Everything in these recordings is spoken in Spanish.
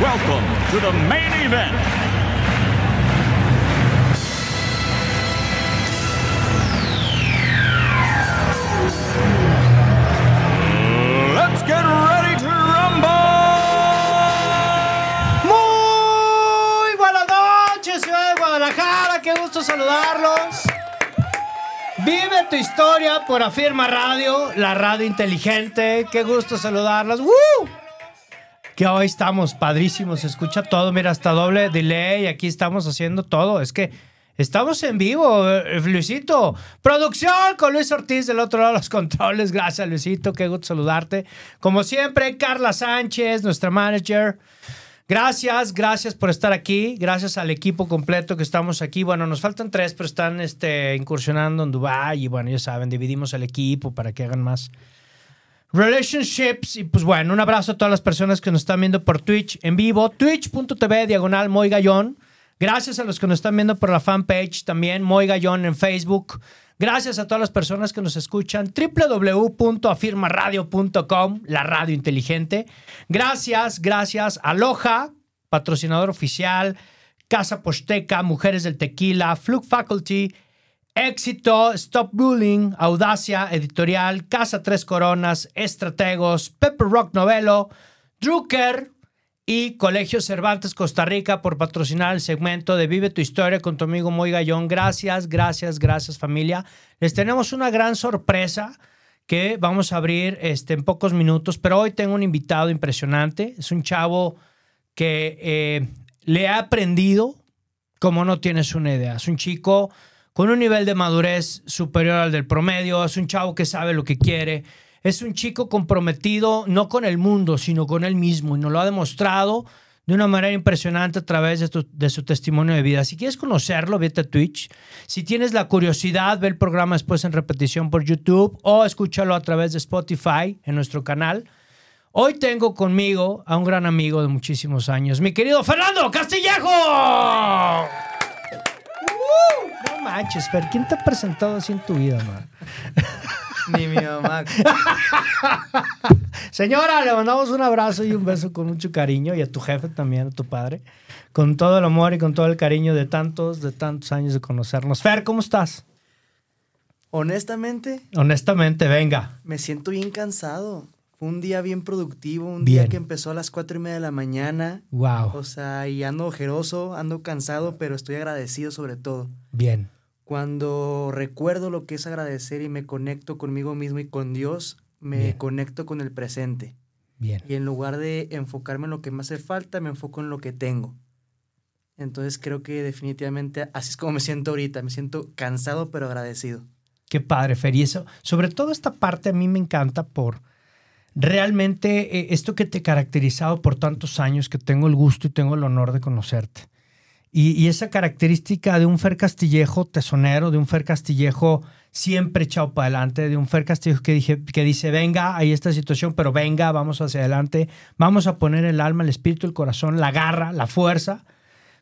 welcome to the main event. Let's get ready to rumble! Muy buenas noches, ciudad de Guadalajara, qué gusto saludarlos. Vive tu historia por Afirma Radio, la radio inteligente, qué gusto saludarlos. ¡Woo! Que hoy estamos padrísimos, se escucha todo, mira, hasta doble delay, aquí estamos haciendo todo, es que estamos en vivo, eh, Luisito. Producción con Luis Ortiz del otro lado de los controles, gracias Luisito, qué gusto saludarte. Como siempre, Carla Sánchez, nuestra manager. Gracias, gracias por estar aquí. Gracias al equipo completo que estamos aquí. Bueno, nos faltan tres, pero están este, incursionando en Dubai y bueno, ya saben, dividimos el equipo para que hagan más relationships. Y pues bueno, un abrazo a todas las personas que nos están viendo por Twitch en vivo, twitch.tv diagonal Moy. Gracias a los que nos están viendo por la fanpage también, Moy Gallón en Facebook. Gracias a todas las personas que nos escuchan. www.afirmaradio.com, la radio inteligente. Gracias, gracias. Aloha, patrocinador oficial. Casa Posteca, Mujeres del Tequila, Fluke Faculty, Éxito, Stop Bullying, Audacia Editorial, Casa Tres Coronas, Estrategos, Pepper Rock Novelo, Drucker y Colegio Cervantes Costa Rica por patrocinar el segmento de Vive tu Historia con tu amigo Moy Gallón. Gracias, gracias, gracias familia. Les tenemos una gran sorpresa que vamos a abrir este, en pocos minutos, pero hoy tengo un invitado impresionante. Es un chavo que eh, le ha aprendido como no tienes una idea. Es un chico con un nivel de madurez superior al del promedio, es un chavo que sabe lo que quiere, es un chico comprometido no con el mundo, sino con él mismo y nos lo ha demostrado de una manera impresionante a través de, su testimonio de vida. Si quieres conocerlo, vete a Twitch. Si tienes la curiosidad, ve el programa después en repetición por YouTube o escúchalo a través de Spotify en nuestro canal. Hoy tengo conmigo a un gran amigo de muchísimos años, mi querido Fernando Castillejo. No manches, Fer, ¿quién te ha presentado así en tu vida, man? Ni mi mamá. Señora, le mandamos un abrazo y un beso con mucho cariño y a tu jefe también, a tu padre, con todo el amor y con todo el cariño de tantos, de tantos años de conocernos. Fer, ¿cómo estás? Honestamente, Honestamente, venga. me siento bien cansado. Fue un día bien productivo, un Bien. día que empezó a las cuatro y media de la mañana. Wow. O sea, y ando ojeroso, ando cansado, pero estoy agradecido sobre todo. Bien. Cuando recuerdo lo que es agradecer y me conecto conmigo mismo y con Dios, me Bien. conecto con el presente. Bien. Y en lugar de enfocarme en lo que me hace falta, me enfoco en lo que tengo. Entonces creo que definitivamente así es como me siento ahorita. Me siento cansado pero agradecido. Qué padre, Fer. Y eso, sobre todo esta parte a mí me encanta por realmente eh, esto que te he caracterizado por tantos años, que tengo el gusto y tengo el honor de conocerte. Y, esa característica de un Fer Castillejo tesonero, de un Fer Castillejo siempre echado para adelante, de un Fer Castillejo que, dije, que dice, venga, hay esta situación, pero venga, vamos hacia adelante, vamos a poner el alma, el espíritu, el corazón, la garra, la fuerza.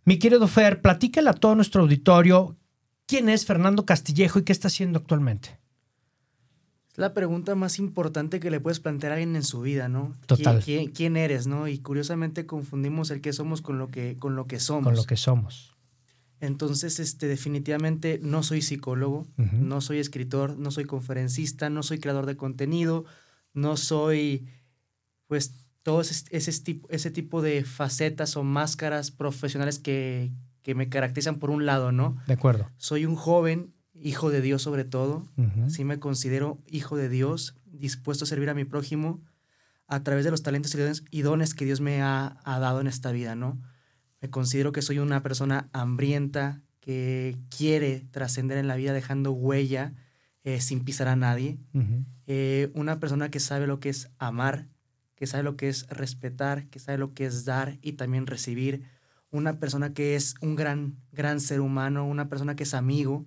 Mi querido Fer, platícale a todo nuestro auditorio quién es Fernando Castillejo y qué está haciendo actualmente. La pregunta más importante que le puedes plantear a alguien en su vida, ¿no? Total. ¿Quién, quién- quién eres, no? Y curiosamente confundimos el que somos con lo que, con lo que somos. con lo que somos. Entonces, este, definitivamente no soy psicólogo, no soy escritor, no soy conferencista, no soy creador de contenido, no soy, pues, todo ese, ese, tipo, ese tipo de facetas o máscaras profesionales que, que me caracterizan por un lado, ¿no? De acuerdo. Soy un joven, hijo de Dios sobre todo, Ujú. sí me considero hijo de Dios, dispuesto a servir a mi prójimo a través de los talentos y dones, que Dios me ha, ha dado en esta vida, ¿no? Me considero que soy una persona hambrienta, que quiere trascender en la vida dejando huella eh, sin pisar a nadie. Eh, una persona que sabe lo que es amar, que sabe lo que es respetar, que sabe lo que es dar y también recibir. Una persona que es un gran, gran ser humano, una persona que es amigo,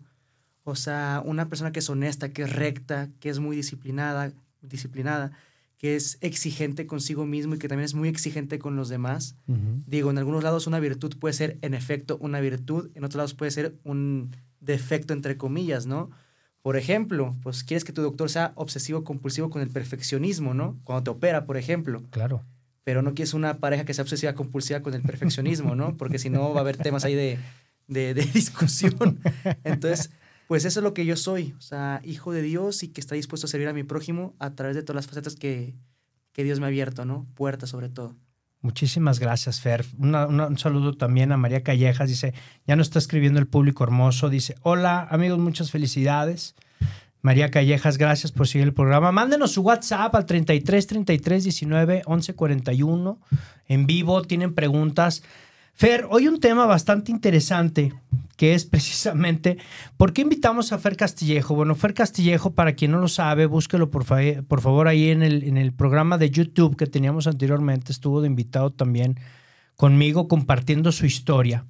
o sea, una persona que es honesta, que es recta, que es muy disciplinada, disciplinada, que es exigente consigo mismo y que también es muy exigente con los demás. Digo, en algunos lados una virtud puede ser en efecto una virtud, en otros lados puede ser un defecto entre comillas, ¿no? Por ejemplo, pues quieres que tu doctor sea obsesivo compulsivo con el perfeccionismo, ¿no? Cuando te opera, por ejemplo. Claro. Pero no quieres una pareja que sea obsesiva compulsiva con el perfeccionismo, ¿no? Porque si no va a haber temas ahí de, de, de discusión. Entonces, pues eso es lo que yo soy, o sea, hijo de Dios y que está dispuesto a servir a mi prójimo a través de todas las facetas que, que Dios me ha abierto, ¿no? Puertas sobre todo. Muchísimas gracias, Fer. un saludo también a María Callejas. Dice, ya nos está escribiendo el público hermoso. Dice, hola amigos, muchas felicidades. María Callejas, gracias por seguir el programa. Mándenos su WhatsApp al 33 33 19 11 41 en vivo. Tienen preguntas. Fer, hoy un tema bastante interesante que es precisamente, ¿por qué invitamos a Fer Castillejo? Bueno, Fer Castillejo, para quien no lo sabe, búsquelo por, por favor ahí en el, en el programa de YouTube que teníamos anteriormente, estuvo de invitado también conmigo compartiendo su historia.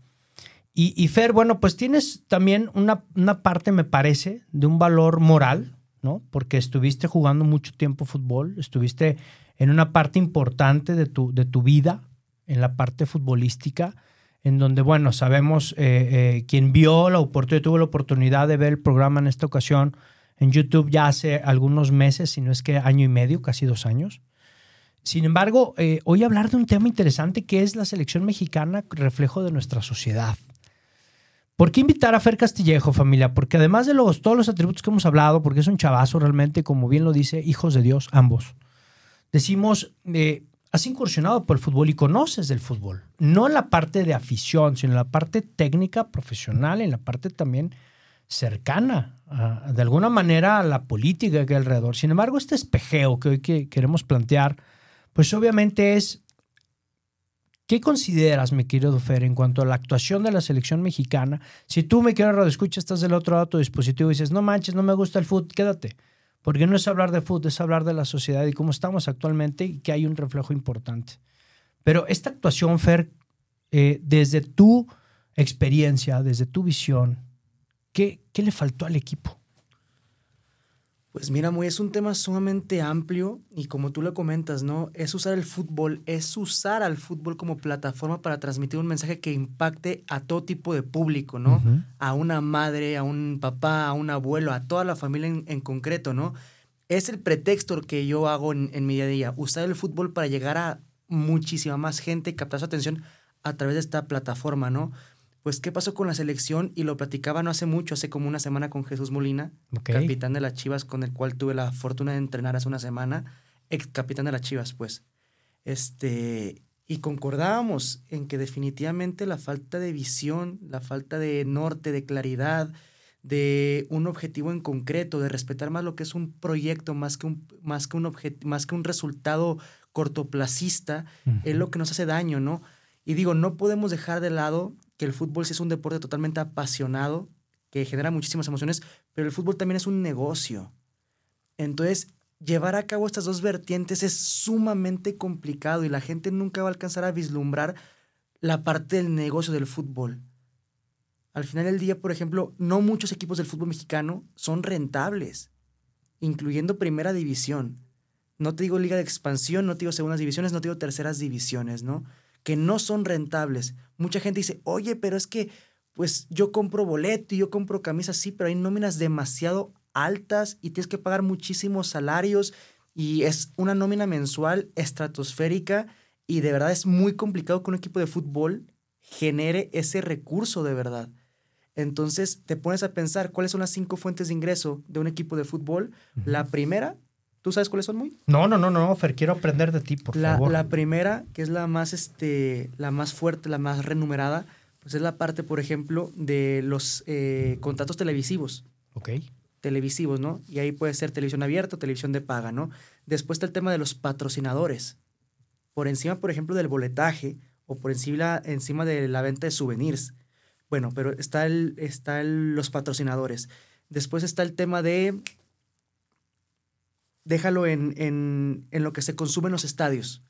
Y, y Fer, bueno, pues tienes también una, una parte, me parece, de un valor moral, ¿no? Porque estuviste jugando mucho tiempo fútbol, estuviste en una parte importante de tu, de tu vida, en la parte futbolística, en donde, bueno, sabemos, eh, eh, quien vio la oportunidad, tuvo la oportunidad de ver el programa en esta ocasión en YouTube ya hace algunos meses, si no es que año y medio, casi dos años. Sin embargo, eh, hoy hablar de un tema interesante que es la selección mexicana, reflejo de nuestra sociedad. ¿Por qué invitar a Fer Castillejo, familia? Porque además de los, todos los atributos que hemos hablado, porque es un chavazo realmente, como bien lo dice, hijos de Dios, ambos. Decimos, has incursionado por el fútbol y conoces del fútbol. No en la parte de afición, sino en la parte técnica, profesional, en la parte también cercana, de alguna manera, a la política que hay alrededor. Sin embargo, este espejeo que hoy queremos plantear, pues obviamente es, ¿qué consideras, mi querido Fer, en cuanto a la actuación de la selección mexicana? Si tú, me querido escucha, estás del otro lado de tu dispositivo y dices, no manches, no me gusta el fútbol, quédate porque no es hablar de fútbol, es hablar de la sociedad y cómo estamos actualmente y que hay un reflejo importante. Pero esta actuación, Fer, eh, desde tu experiencia, desde tu visión, ¿qué, ¿qué le faltó al equipo? Pues mira, muy es un tema sumamente amplio y como tú lo comentas, ¿no? Es usar el fútbol, es usar al fútbol como plataforma para transmitir un mensaje que impacte a todo tipo de público, ¿no? A una madre, a un papá, a un abuelo, a toda la familia en, concreto, ¿no? Es el pretexto que yo hago en, en mi día a día, usar el fútbol para llegar a muchísima más gente, captar su atención a través de esta plataforma, ¿no? Pues qué pasó con la selección y lo platicaba no hace mucho, hace como una semana con Jesús Molina, capitán de las Chivas con el cual tuve la fortuna de entrenar hace una semana, ex capitán de las Chivas, pues. Este, y concordábamos en que definitivamente la falta de visión, la falta de norte, de claridad, de un objetivo en concreto, de respetar más lo que es un proyecto, más que un, más que un, más que un resultado cortoplacista, es lo que nos hace daño, ¿no? Y digo, no podemos dejar de lado que el fútbol sí es un deporte totalmente apasionado, que genera muchísimas emociones, pero el fútbol también es un negocio. Entonces, llevar a cabo estas dos vertientes es sumamente complicado y la gente nunca va a alcanzar a vislumbrar la parte del negocio del fútbol. Al final del día, por ejemplo, no muchos equipos del fútbol mexicano son rentables, incluyendo primera división. No te digo liga de expansión, no te digo segundas divisiones, no te digo terceras divisiones, ¿no? Que no son rentables. Mucha gente dice, oye, pero es que pues yo compro boleto y yo compro camisas, sí, pero hay nóminas demasiado altas y tienes que pagar muchísimos salarios y es una nómina mensual estratosférica y de verdad es muy complicado que un equipo de fútbol genere ese recurso de verdad. Entonces te pones a pensar cuáles son las cinco fuentes de ingreso de un equipo de fútbol. La primera ¿Tú sabes cuáles son muy? No, no, no, no, Fer, quiero aprender de ti, por la, favor. La primera, que es la más, este, la más fuerte, la más renumerada, pues es la parte, por ejemplo, de los eh, contratos televisivos. Ok. Televisivos, ¿no? Y ahí puede ser televisión abierta o televisión de paga, ¿no? Después está el tema de los patrocinadores. Por encima, por ejemplo, del boletaje o por encima, encima de la venta de souvenirs. Bueno, pero está, el, está los patrocinadores. Después está el tema de déjalo en, en, en lo que se consume en los estadios.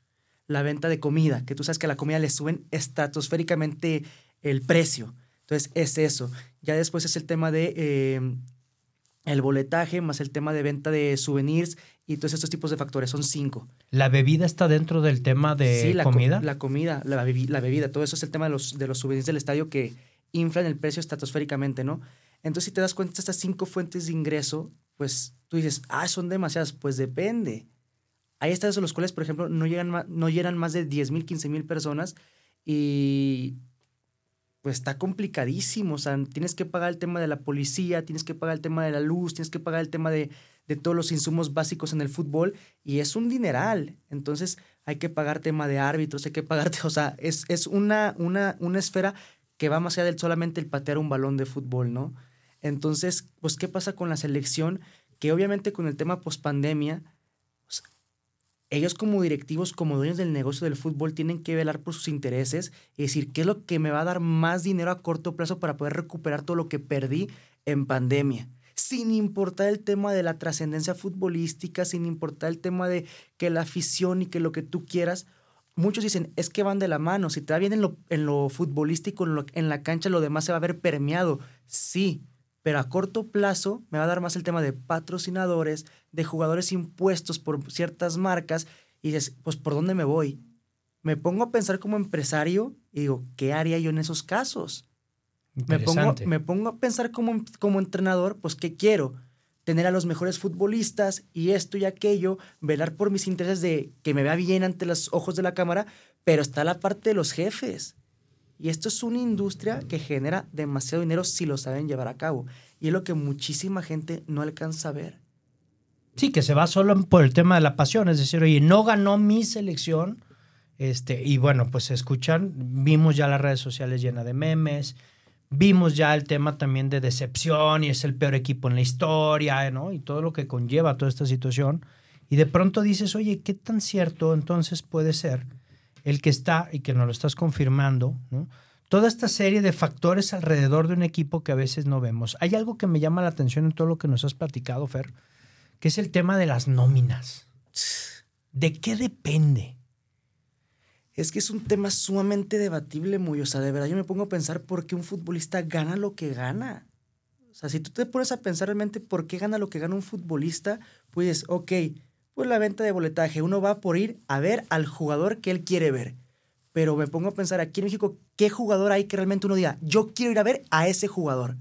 La venta de comida, que tú sabes que a la comida le suben estratosféricamente el precio. Entonces es eso. Ya después es el tema de eh, el boletaje, más el tema de venta de souvenirs y todos estos tipos de factores. Son cinco. ¿La bebida está dentro del tema de sí, la co- comida? La comida, la, bebi- la bebida, todo eso es el tema de los, de los souvenirs del estadio que inflan el precio estratosféricamente, ¿no? Entonces, si te das cuenta, estas cinco fuentes de ingreso, pues tú dices, ah, son demasiadas. Pues depende. Hay estadios en los cuales, por ejemplo, no llegan más, no llegan más de 10 mil, 15 mil personas y pues está complicadísimo. O sea, tienes que pagar el tema de la policía, tienes que pagar el tema de la luz, tienes que pagar el tema de, de todos los insumos básicos en el fútbol y es un dineral. Entonces hay que pagar tema de árbitros, hay que pagarte, o sea, es, es una, una, una esfera que va más allá del solamente el patear un balón de fútbol, ¿no? Entonces, pues, ¿qué pasa con la selección? Que obviamente con el tema pospandemia, pues, ellos como directivos, como dueños del negocio del fútbol, tienen que velar por sus intereses y decir qué es lo que me va a dar más dinero a corto plazo para poder recuperar todo lo que perdí en pandemia. Sin importar el tema de la trascendencia futbolística, sin importar el tema de que la afición y que lo que tú quieras. Muchos dicen, es que van de la mano. Si te va bien en lo, en lo futbolístico, en, en la cancha, lo demás se va a ver permeado. Sí, pero a corto plazo me va a dar más el tema de patrocinadores, de jugadores impuestos por ciertas marcas, y dices, pues, ¿por dónde me voy? Me pongo a pensar como empresario y digo, ¿qué haría yo en esos casos? Me pongo, me pongo a pensar como, como entrenador, pues, ¿qué quiero? Tener a los mejores futbolistas y esto y aquello, velar por mis intereses de que me vea bien ante los ojos de la cámara, pero está la parte de los jefes. Y esto es una industria que genera demasiado dinero si lo saben llevar a cabo. Y es lo que muchísima gente no alcanza a ver. Sí, que se va solo por el tema de la pasión, es decir, oye, no ganó mi selección, este, y bueno, pues escuchan, vimos ya las redes sociales llenas de memes, vimos ya el tema también de decepción y es el peor equipo en la historia, ¿no? Y todo lo que conlleva toda esta situación. Y de pronto dices, oye, ¿qué tan cierto entonces puede ser el que está, y que nos lo estás confirmando. Toda esta serie de factores alrededor de un equipo que a veces no vemos. Hay algo que me llama la atención en todo lo que nos has platicado, Fer, que es el tema de las nóminas. ¿De qué depende? Es que es un tema sumamente debatible, muy. O sea, de verdad yo me pongo a pensar por qué un futbolista gana lo que gana. O sea, si tú te pones a pensar realmente por qué gana lo que gana un futbolista, pues, ok, pues la venta de boletaje. Uno va por ir a ver al jugador que él quiere ver. Pero me pongo a pensar aquí en México, ¿qué jugador hay que realmente uno diga, yo quiero ir a ver a ese jugador?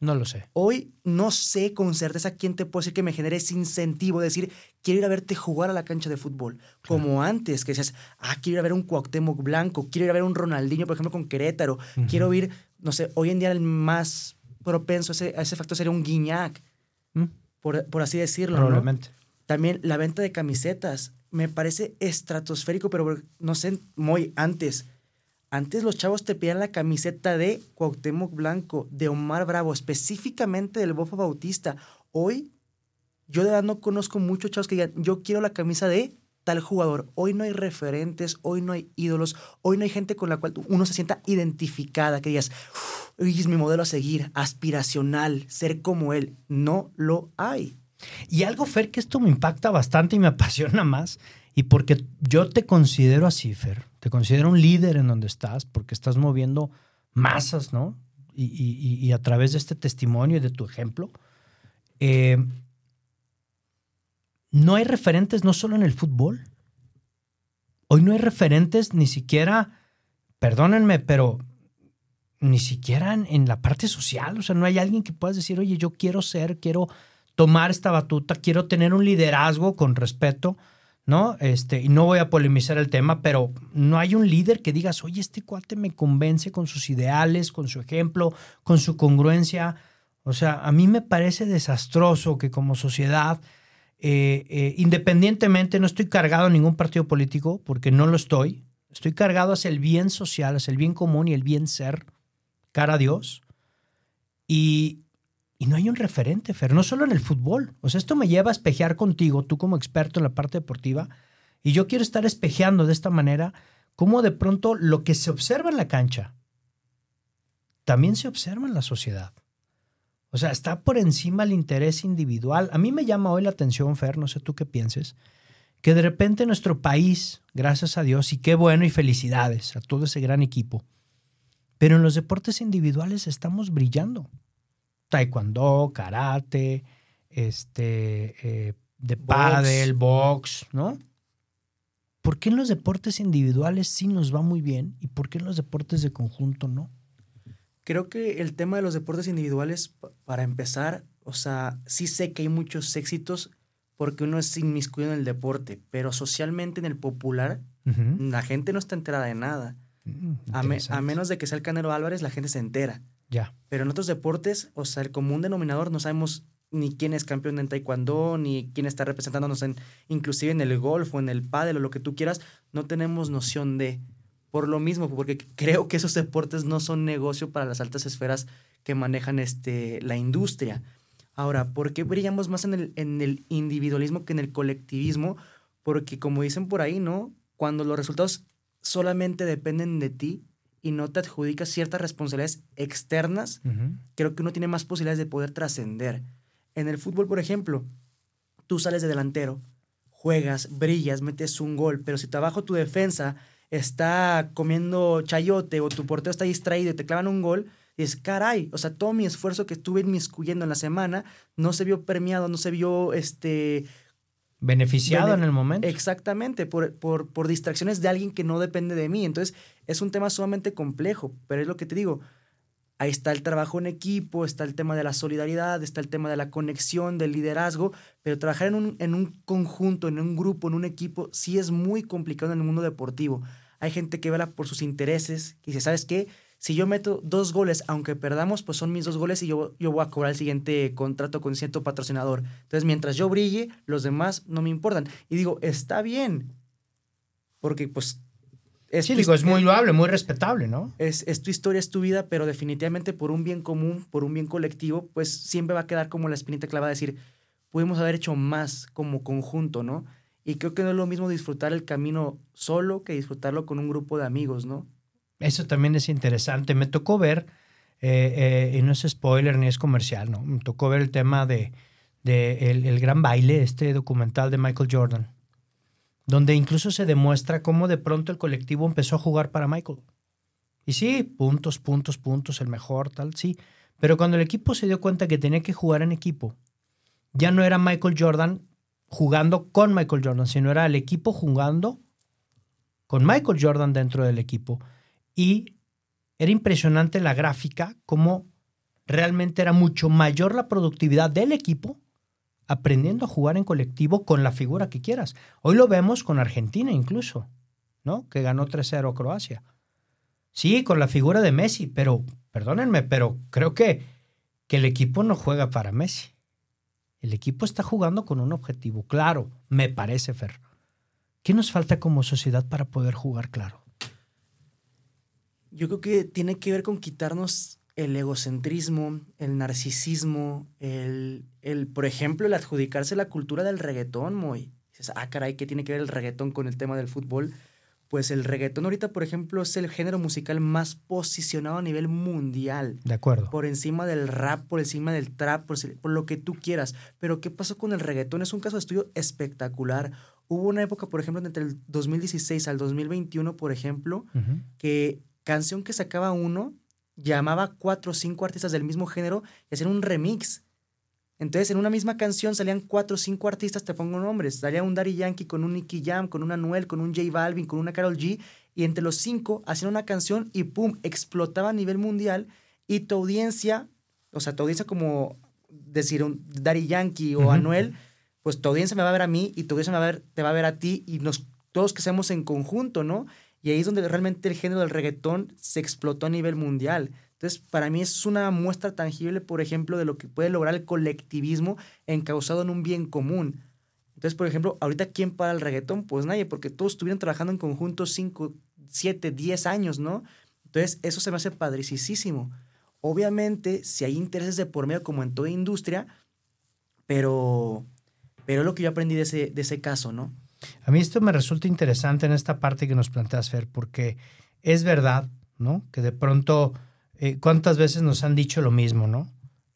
No lo sé. Hoy no sé con certeza quién te puede decir que me genere ese incentivo de decir, quiero ir a verte jugar a la cancha de fútbol. Como antes, que decías, ah, quiero ir a ver un Cuauhtémoc Blanco, quiero ir a ver un Ronaldinho, por ejemplo, con Querétaro. Quiero ir, no sé, hoy en día el más propenso a ese, a ese factor sería un Guiñac, ¿Mm? por, por así decirlo. ¿no? También la venta de camisetas. Me parece estratosférico, pero no sé, muy antes. Antes los chavos te pedían la camiseta de Cuauhtémoc Blanco, de Omar Bravo, específicamente del Bofo Bautista. Hoy, yo de verdad no conozco muchos chavos que digan, yo quiero la camisa de tal jugador. Hoy no hay referentes, hoy no hay ídolos, hoy no hay gente con la cual uno se sienta identificada, que digas, "Uy, es mi modelo a seguir, aspiracional, ser como él. No lo hay. Y algo, Fer, que esto me impacta bastante y me apasiona más, y porque yo te considero así, Fer, te considero un líder en donde estás, porque estás moviendo masas, ¿no? Y, y- a través de este testimonio y de tu ejemplo, eh, no hay referentes no solo en el fútbol. Hoy no hay referentes ni siquiera, perdónenme, pero ni siquiera en, en la parte social. O sea, no hay alguien que puedas decir, oye, yo quiero ser, quiero tomar esta batuta, quiero tener un liderazgo con respeto, ¿no? Este, y no voy a polemizar el tema, pero no hay un líder que digas, oye, este cuate me convence con sus ideales, con su ejemplo, con su congruencia. O sea, a mí me parece desastroso que como sociedad, eh, eh, independientemente, no estoy cargado a ningún partido político, porque no lo estoy, estoy cargado hacia el bien social, hacia el bien común y el bien ser, cara a Dios. Y, y no hay un referente, Fer, no solo en el fútbol. O sea, esto me lleva a espejear contigo, tú como experto en la parte deportiva, y yo quiero estar espejeando de esta manera cómo de pronto lo que se observa en la cancha también se observa en la sociedad. O sea, está por encima el interés individual. A mí me llama hoy la atención, Fer, no sé tú qué pienses, que de repente nuestro país, gracias a Dios, y qué bueno y felicidades a todo ese gran equipo, pero en los deportes individuales estamos brillando. Taekwondo, karate, este, eh, de Box. pádel, box, ¿no? ¿Por qué en los deportes individuales sí nos va muy bien y por qué en los deportes de conjunto no? Creo que el tema de los deportes individuales, pa- para empezar, o sea, sí sé que hay muchos éxitos porque uno es inmiscuido en el deporte, pero socialmente en el popular, la gente no está enterada de nada. Mm, A, me- a menos de que sea el Canelo Álvarez, la gente se entera. Ya. Pero en otros deportes, o sea, el común denominador no sabemos ni quién es campeón en taekwondo, ni quién está representándonos en, inclusive en el golf o en el pádel o lo que tú quieras, no tenemos noción de. Por lo mismo, porque creo que esos deportes no son negocio para las altas esferas que manejan este, la industria. Ahora, ¿por qué brillamos más en el, en el individualismo que en el colectivismo? Porque como dicen por ahí, ¿no? Cuando los resultados solamente dependen de ti y no te adjudicas ciertas responsabilidades externas, creo que uno tiene más posibilidades de poder trascender. En el fútbol, por ejemplo, tú sales de delantero, juegas, brillas, metes un gol, pero si te abajo tu defensa está comiendo chayote o tu portero está distraído y te clavan un gol, dices, caray, o sea, todo mi esfuerzo que estuve inmiscuyendo en la semana no se vio premiado, no se vio este, Beneficiado Bene- en el momento. Exactamente, por, por, por distracciones de alguien que no depende de mí. Entonces, es un tema sumamente complejo, pero es lo que te digo. Ahí está el trabajo en equipo, está el tema de la solidaridad, está el tema de la conexión, del liderazgo, pero trabajar en un, en un conjunto, en un grupo, en un equipo, sí es muy complicado en el mundo deportivo. Hay gente que vela por sus intereses, que dice, ¿sabes qué? Si yo meto dos goles, aunque perdamos, pues son mis dos goles y yo, yo voy a cobrar el siguiente contrato con cierto patrocinador. Entonces, mientras yo brille, los demás no me importan. Y digo, está bien, porque pues... Es sí, digo, es muy loable, muy respetable, ¿no? es, es tu historia, es tu vida, pero definitivamente por un bien común, por un bien colectivo, pues siempre va a quedar como la espinita clavada de decir, pudimos haber hecho más como conjunto, ¿no? Y creo que no es lo mismo disfrutar el camino solo que disfrutarlo con un grupo de amigos, ¿no? Eso también es interesante. Me tocó ver, eh, eh, y no es spoiler ni es comercial, ¿no? Me tocó ver el tema de, el gran baile, este documental de Michael Jordan, donde incluso se demuestra cómo de pronto el colectivo empezó a jugar para Michael. Y sí, puntos, puntos, puntos, el mejor, tal, sí. Pero cuando el equipo se dio cuenta que tenía que jugar en equipo, ya no era Michael Jordan jugando con Michael Jordan, sino era el equipo jugando con Michael Jordan dentro del equipo. Y era impresionante la gráfica, cómo realmente era mucho mayor la productividad del equipo aprendiendo a jugar en colectivo con la figura que quieras. Hoy lo vemos con Argentina incluso, ¿no? Que ganó 3-0 a Croacia. Sí, con la figura de Messi, pero perdónenme, pero creo que, que el equipo no juega para Messi. El equipo está jugando con un objetivo claro, me parece, Fer. ¿Qué nos falta como sociedad para poder jugar claro? Yo creo que tiene que ver con quitarnos el egocentrismo, el narcisismo, el, el por ejemplo, el adjudicarse la cultura del reggaetón, muy. Dices, ah, caray, ¿qué tiene que ver el reggaetón con el tema del fútbol? Pues el reggaetón ahorita, por ejemplo, es el género musical más posicionado a nivel mundial. De acuerdo. Por encima del rap, por encima del trap, por, por lo que tú quieras. Pero ¿qué pasó con el reggaetón? Es un caso de estudio espectacular. Hubo una época, por ejemplo, entre el 2016 al 2021, por ejemplo, que canción que sacaba uno llamaba cuatro o cinco artistas del mismo género y hacían un remix. Entonces, en una misma canción salían cuatro o cinco artistas, te pongo nombres. Salía un Daddy Yankee con un Nicky Jam, con un Anuel, con un J Balvin, con una Carol G. Y entre los cinco hacían una canción y ¡pum! explotaba a nivel mundial. Y tu audiencia, o sea, tu audiencia como decir un Daddy Yankee o. Anuel, pues tu audiencia me va a ver a mí y tu audiencia me va a ver, te va a ver a ti y nos, todos que seamos en conjunto, ¿no? Y ahí es donde realmente el género del reggaetón se explotó a nivel mundial. Entonces, para mí es una muestra tangible, por ejemplo, de lo que puede lograr el colectivismo encausado en un bien común. Entonces, por ejemplo, ahorita, ¿quién para el reggaetón? Pues nadie, porque todos estuvieron trabajando en conjunto 5, 7, 10 años, ¿no? Entonces, eso se me hace padricísimo. Obviamente, si hay intereses de por medio, como en toda industria, pero, pero es lo que yo aprendí de ese, de ese caso, ¿no? A mí esto me resulta interesante en esta parte que nos planteas, Fer, porque es verdad, ¿no? Que de pronto, eh, ¿cuántas veces nos han dicho lo mismo, ¿no?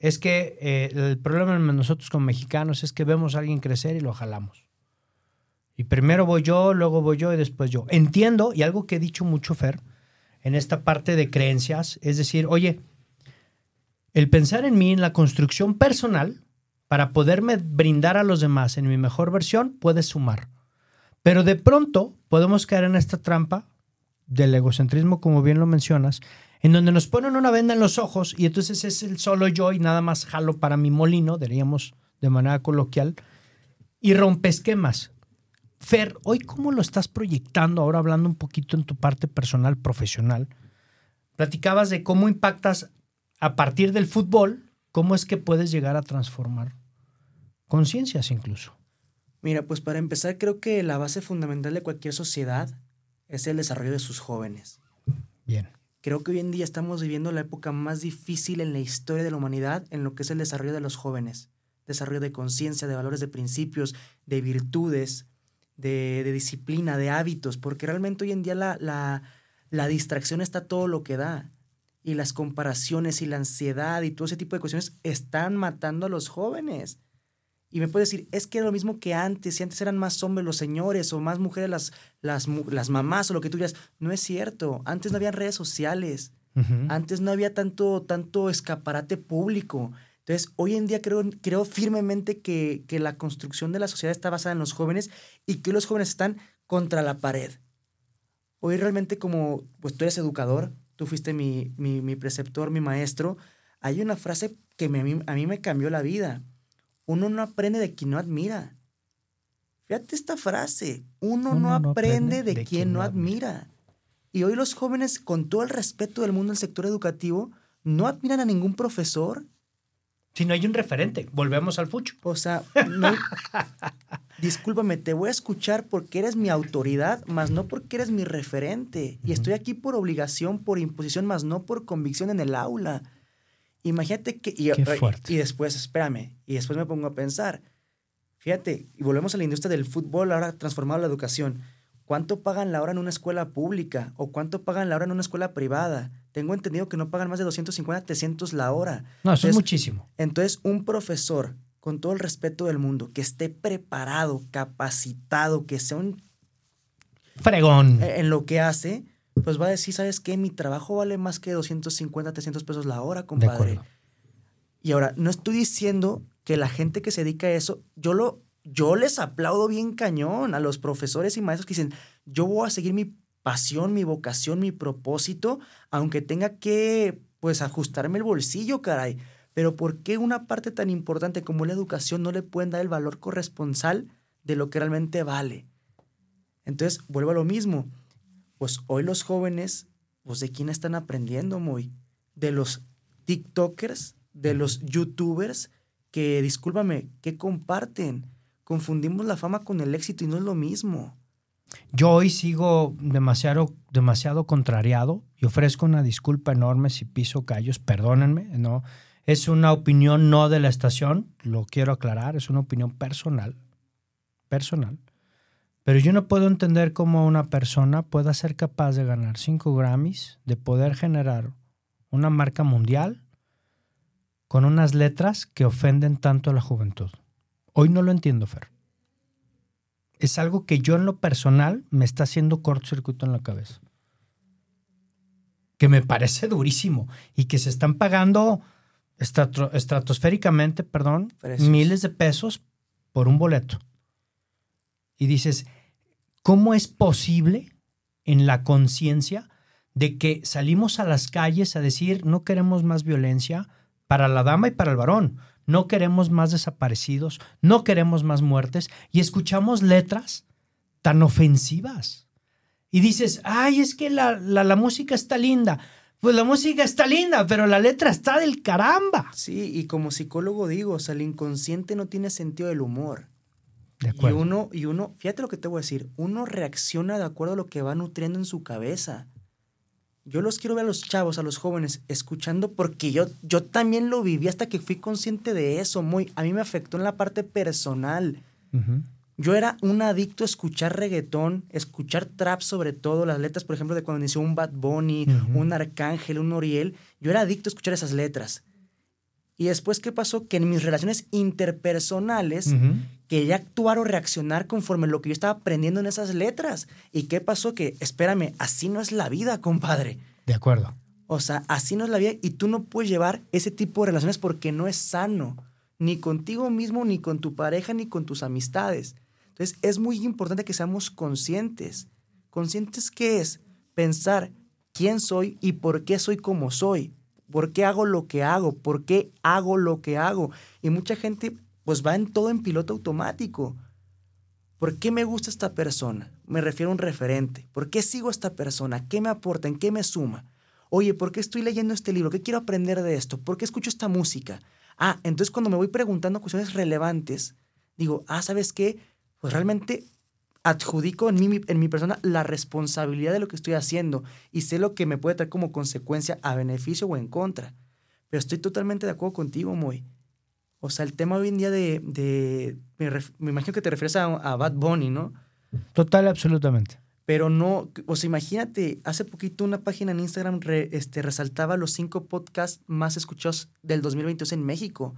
es que eh, el problema de nosotros como mexicanos es que vemos a alguien crecer y lo jalamos. Y primero voy yo, luego voy yo y después yo. Entiendo, y algo que he dicho mucho, Fer, en esta parte de creencias, es decir, oye, el pensar en mí, en la construcción personal, para poderme brindar a los demás en mi mejor versión, puede sumar. Pero de pronto podemos caer en esta trampa del egocentrismo, como bien lo mencionas, en donde nos ponen una venda en los ojos y entonces es el solo yo y nada más jalo para mi molino, diríamos de manera coloquial, y rompe esquemas. Fer, hoy cómo lo estás proyectando, ahora hablando un poquito en tu parte personal, profesional. Platicabas de cómo impactas a partir del fútbol, cómo es que puedes llegar a transformar conciencias incluso. Mira, pues para empezar creo que la base fundamental de cualquier sociedad es el desarrollo de sus jóvenes. Bien. Creo que hoy en día estamos viviendo la época más difícil en la historia de la humanidad en lo que es el desarrollo de los jóvenes. Desarrollo de conciencia, de valores, de principios, de virtudes, de, disciplina, de hábitos, porque realmente hoy en día la, la, la distracción está todo lo que da. Y las comparaciones y la ansiedad y todo ese tipo de cuestiones están matando a los jóvenes. Y me puedes decir, es que era lo mismo que antes, si antes eran más hombres los señores o más mujeres las, las, las mamás o lo que tú digas. No es cierto, antes no había redes sociales, antes no había tanto, tanto escaparate público. Entonces, hoy en día creo, creo firmemente que, que la construcción de la sociedad está basada en los jóvenes y que los jóvenes están contra la pared. Hoy realmente como, pues tú eres educador, tú fuiste mi, mi, mi preceptor, mi maestro, hay una frase que me, a mí me cambió la vida uno no aprende de quien no admira. Fíjate esta frase, uno, no, aprende, de, quien, no admira. Y hoy los jóvenes, con todo el respeto del mundo del sector educativo, no admiran a ningún profesor. Si no hay un referente, volvemos al fucho. O sea, discúlpame, te voy a escuchar porque eres mi autoridad, más no porque eres mi referente. Y estoy aquí por obligación, por imposición, más no por convicción en el aula. Imagínate que... Y, y después, espérame, y después me pongo a pensar, fíjate, y volvemos a la industria del fútbol, ahora transformado la educación. ¿Cuánto pagan la hora en una escuela pública o cuánto pagan la hora en una escuela privada? Tengo entendido que no pagan más de 250, 300 la hora. No, eso es muchísimo. Entonces, un profesor, con todo el respeto del mundo, que esté preparado, capacitado, que sea un... Fregón. En lo que hace, pues va a decir, ¿sabes qué? Mi trabajo vale más que 250, 300 pesos la hora, compadre. Y ahora, no estoy diciendo que la gente que se dedica a eso, yo, lo, yo les aplaudo bien cañón a los profesores y maestros que dicen, yo voy a seguir mi pasión, mi vocación, mi propósito, aunque tenga que, pues, ajustarme el bolsillo, caray. Pero ¿por qué una parte tan importante como la educación no le pueden dar el valor corresponsal de lo que realmente vale? Entonces, vuelvo a lo mismo pues hoy los jóvenes, pues de quién están aprendiendo muy? De los TikTokers, de los YouTubers, que discúlpame, que comparten. Confundimos la fama con el éxito y no es lo mismo. Yo hoy sigo demasiado, demasiado contrariado y ofrezco una disculpa enorme si piso callos, perdónenme, no. Es una opinión no de la estación, lo quiero aclarar, es una opinión personal, personal. Pero yo no puedo entender cómo una persona pueda ser capaz de ganar 5 Grammys, de poder generar una marca mundial con unas letras que ofenden tanto a la juventud. Hoy no lo entiendo, Fer. Es algo que yo en lo personal me está haciendo cortocircuito en la cabeza. Que me parece durísimo y que se están pagando estratosféricamente, perdón, miles de pesos por un boleto y dices, ¿cómo es posible en la conciencia de que salimos a las calles a decir no queremos más violencia para la dama y para el varón? No queremos más desaparecidos, no queremos más muertes y escuchamos letras tan ofensivas. Y dices, ay, es que la, la, música está linda. Pues la música está linda, pero la letra está del caramba. Sí, y como psicólogo digo, o sea, el inconsciente no tiene sentido del humor. Y uno, y uno, fíjate lo que te voy a decir, uno reacciona de acuerdo a lo que va nutriendo en su cabeza. Yo los quiero ver a los chavos, a los jóvenes, escuchando porque yo, yo también lo viví hasta que fui consciente de eso. Muy, a mí me afectó en la parte personal. Yo era un adicto a escuchar reggaetón, escuchar trap sobre todo, las letras, por ejemplo, de cuando inició un Bad Bunny, un Arcángel, un Oriel. Yo era adicto a escuchar esas letras. Y después, ¿qué pasó? Que en mis relaciones interpersonales Ujú. quería actuar o reaccionar conforme lo que yo estaba aprendiendo en esas letras. ¿Y qué pasó? Que, espérame, así no es la vida, compadre. De acuerdo. O sea, así no es la vida y tú no puedes llevar ese tipo de relaciones porque no es sano, ni contigo mismo, ni con tu pareja, ni con tus amistades. Entonces, es muy importante que seamos conscientes. ¿Conscientes qué es? Pensar quién soy y por qué soy como soy. ¿Por qué hago lo que hago? ¿Por qué hago lo que hago? Y mucha gente pues va en todo en piloto automático. ¿Por qué me gusta esta persona? Me refiero a un referente. ¿Por qué sigo a esta persona? ¿Qué me aporta? ¿En qué me suma? Oye, ¿por qué estoy leyendo este libro? ¿Qué quiero aprender de esto? ¿Por qué escucho esta música? Ah, entonces cuando me voy preguntando cuestiones relevantes, digo, ah, ¿sabes qué? Pues realmente adjudico en mí, en mi persona, la responsabilidad de lo que estoy haciendo y sé lo que me puede traer como consecuencia a beneficio o en contra. Pero estoy totalmente de acuerdo contigo, Moy. O sea, el tema hoy en día de... de me, ref- me imagino que te refieres a, a Bad Bunny, ¿no? Total, absolutamente. Pero no, o sea, imagínate, hace poquito una página en Instagram re- este, resaltaba los cinco podcasts más escuchados del 2022 en México.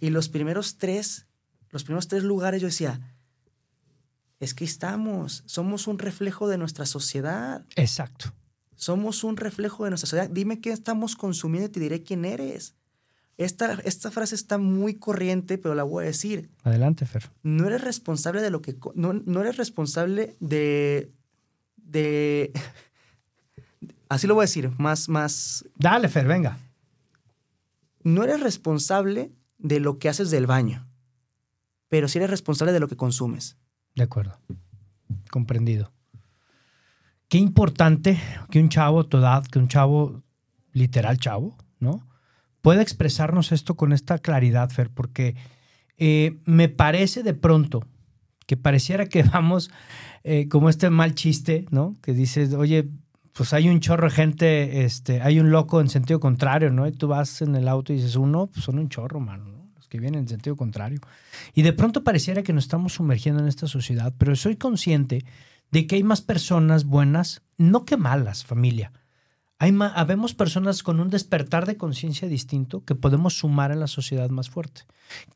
Y los primeros tres, los primeros tres lugares yo decía, es que estamos, somos un reflejo de nuestra sociedad, Exacto. somos un reflejo de nuestra sociedad. Dime qué estamos consumiendo y te diré quién eres. Esta, esta frase está muy corriente, pero la voy a decir. Adelante, Fer. No eres responsable de lo que... No, no eres responsable de... de... Así lo voy a decir, más, más... Dale, Fer, venga. No eres responsable de lo que haces del baño, pero sí eres responsable de lo que consumes. De acuerdo. Comprendido. Qué importante que un chavo que un chavo, literal chavo, ¿no? Pueda expresarnos esto con esta claridad, Fer, porque eh, me parece de pronto que pareciera que vamos eh, como este mal chiste, ¿no? Que dices, oye, pues hay un chorro de gente, este, hay un loco en sentido contrario, ¿no? Y tú vas en el auto y dices, uno, pues son un chorro, mano, ¿no? Que vienen en sentido contrario. Y de pronto pareciera que nos estamos sumergiendo en esta sociedad, pero soy consciente de que hay más personas buenas, no que malas, familia. Hay habemos personas con un despertar de conciencia distinto que podemos sumar en la sociedad más fuerte.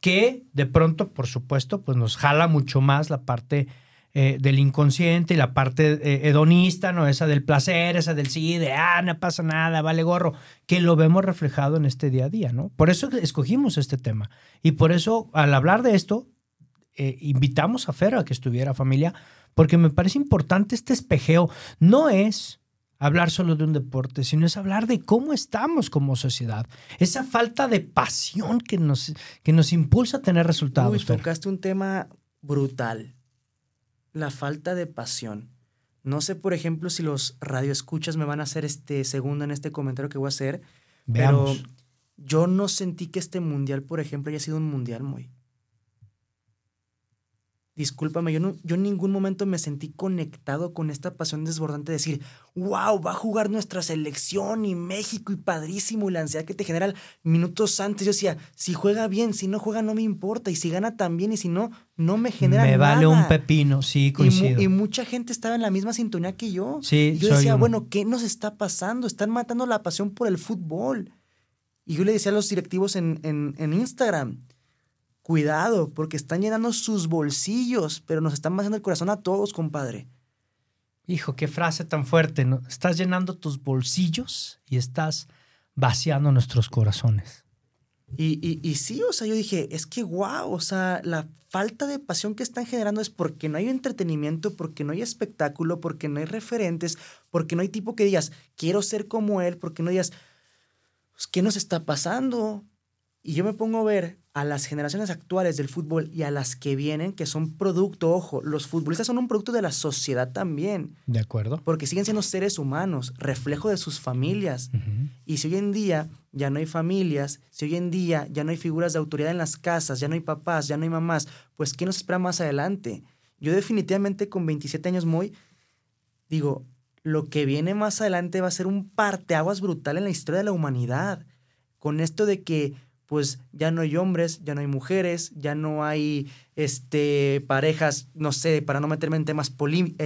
Que de pronto, por supuesto, pues nos jala mucho más la parte eh, del inconsciente y la parte eh, hedonista, ¿no? Esa del placer, esa del sí, de ah, no pasa nada, vale gorro, que lo vemos reflejado en este día a día, ¿no? Por eso escogimos este tema. Y por eso, al hablar de esto, eh, invitamos a Fer a que estuviera familia, porque me parece importante este espejeo. No es hablar solo de un deporte, sino es hablar de cómo estamos como sociedad. Esa falta de pasión que nos, que nos impulsa a tener resultados. Uy, Fer. tocaste un tema brutal. La falta de pasión. No sé, por ejemplo, si los radioescuchas me van a hacer este segundo en este comentario que voy a hacer, Veamos. pero yo no sentí que este mundial, por ejemplo, haya sido un mundial muy. Discúlpame, yo, no, yo en ningún momento me sentí conectado con esta pasión desbordante de decir, wow, va a jugar nuestra selección y México y padrísimo y la ansiedad que te genera minutos antes. Yo decía, si juega bien, si no juega no me importa y si gana también y si no, no me genera Me vale nada". un pepino, sí, Y, mu- coincido. y mucha gente estaba en la misma sintonía que yo. Sí, Y yo decía, bueno, ¿qué nos está pasando? Están matando la pasión por el fútbol. Y yo le decía a los directivos en, en- en Instagram, cuidado, porque están llenando sus bolsillos, pero nos están vaciando el corazón a todos, compadre. Hijo, qué frase tan fuerte. ¿no? Estás llenando tus bolsillos y estás vaciando nuestros corazones. Y, y, y sí, o sea, yo dije, es que wow, o sea, la falta de pasión que están generando es porque no hay entretenimiento, porque no hay espectáculo, porque no hay referentes, porque no hay tipo que digas, quiero ser como él, porque no digas, pues, ¿qué nos está pasando? Y yo me pongo a ver a las generaciones actuales del fútbol y a las que vienen, que son producto, ojo, los futbolistas son un producto de la sociedad también, ¿De acuerdo? porque siguen siendo seres humanos, reflejo de sus familias. Y si hoy en día ya no hay familias, si hoy en día ya no hay figuras de autoridad en las casas, ya no hay papás, ya no hay mamás, pues ¿qué nos espera más adelante? Yo definitivamente con 27 años muy, digo, lo que viene más adelante va a ser un parteaguas brutal en la historia de la humanidad. Con esto de que pues ya no hay hombres, ya no hay mujeres, ya no hay este, parejas, no sé, para no meterme en temas pol-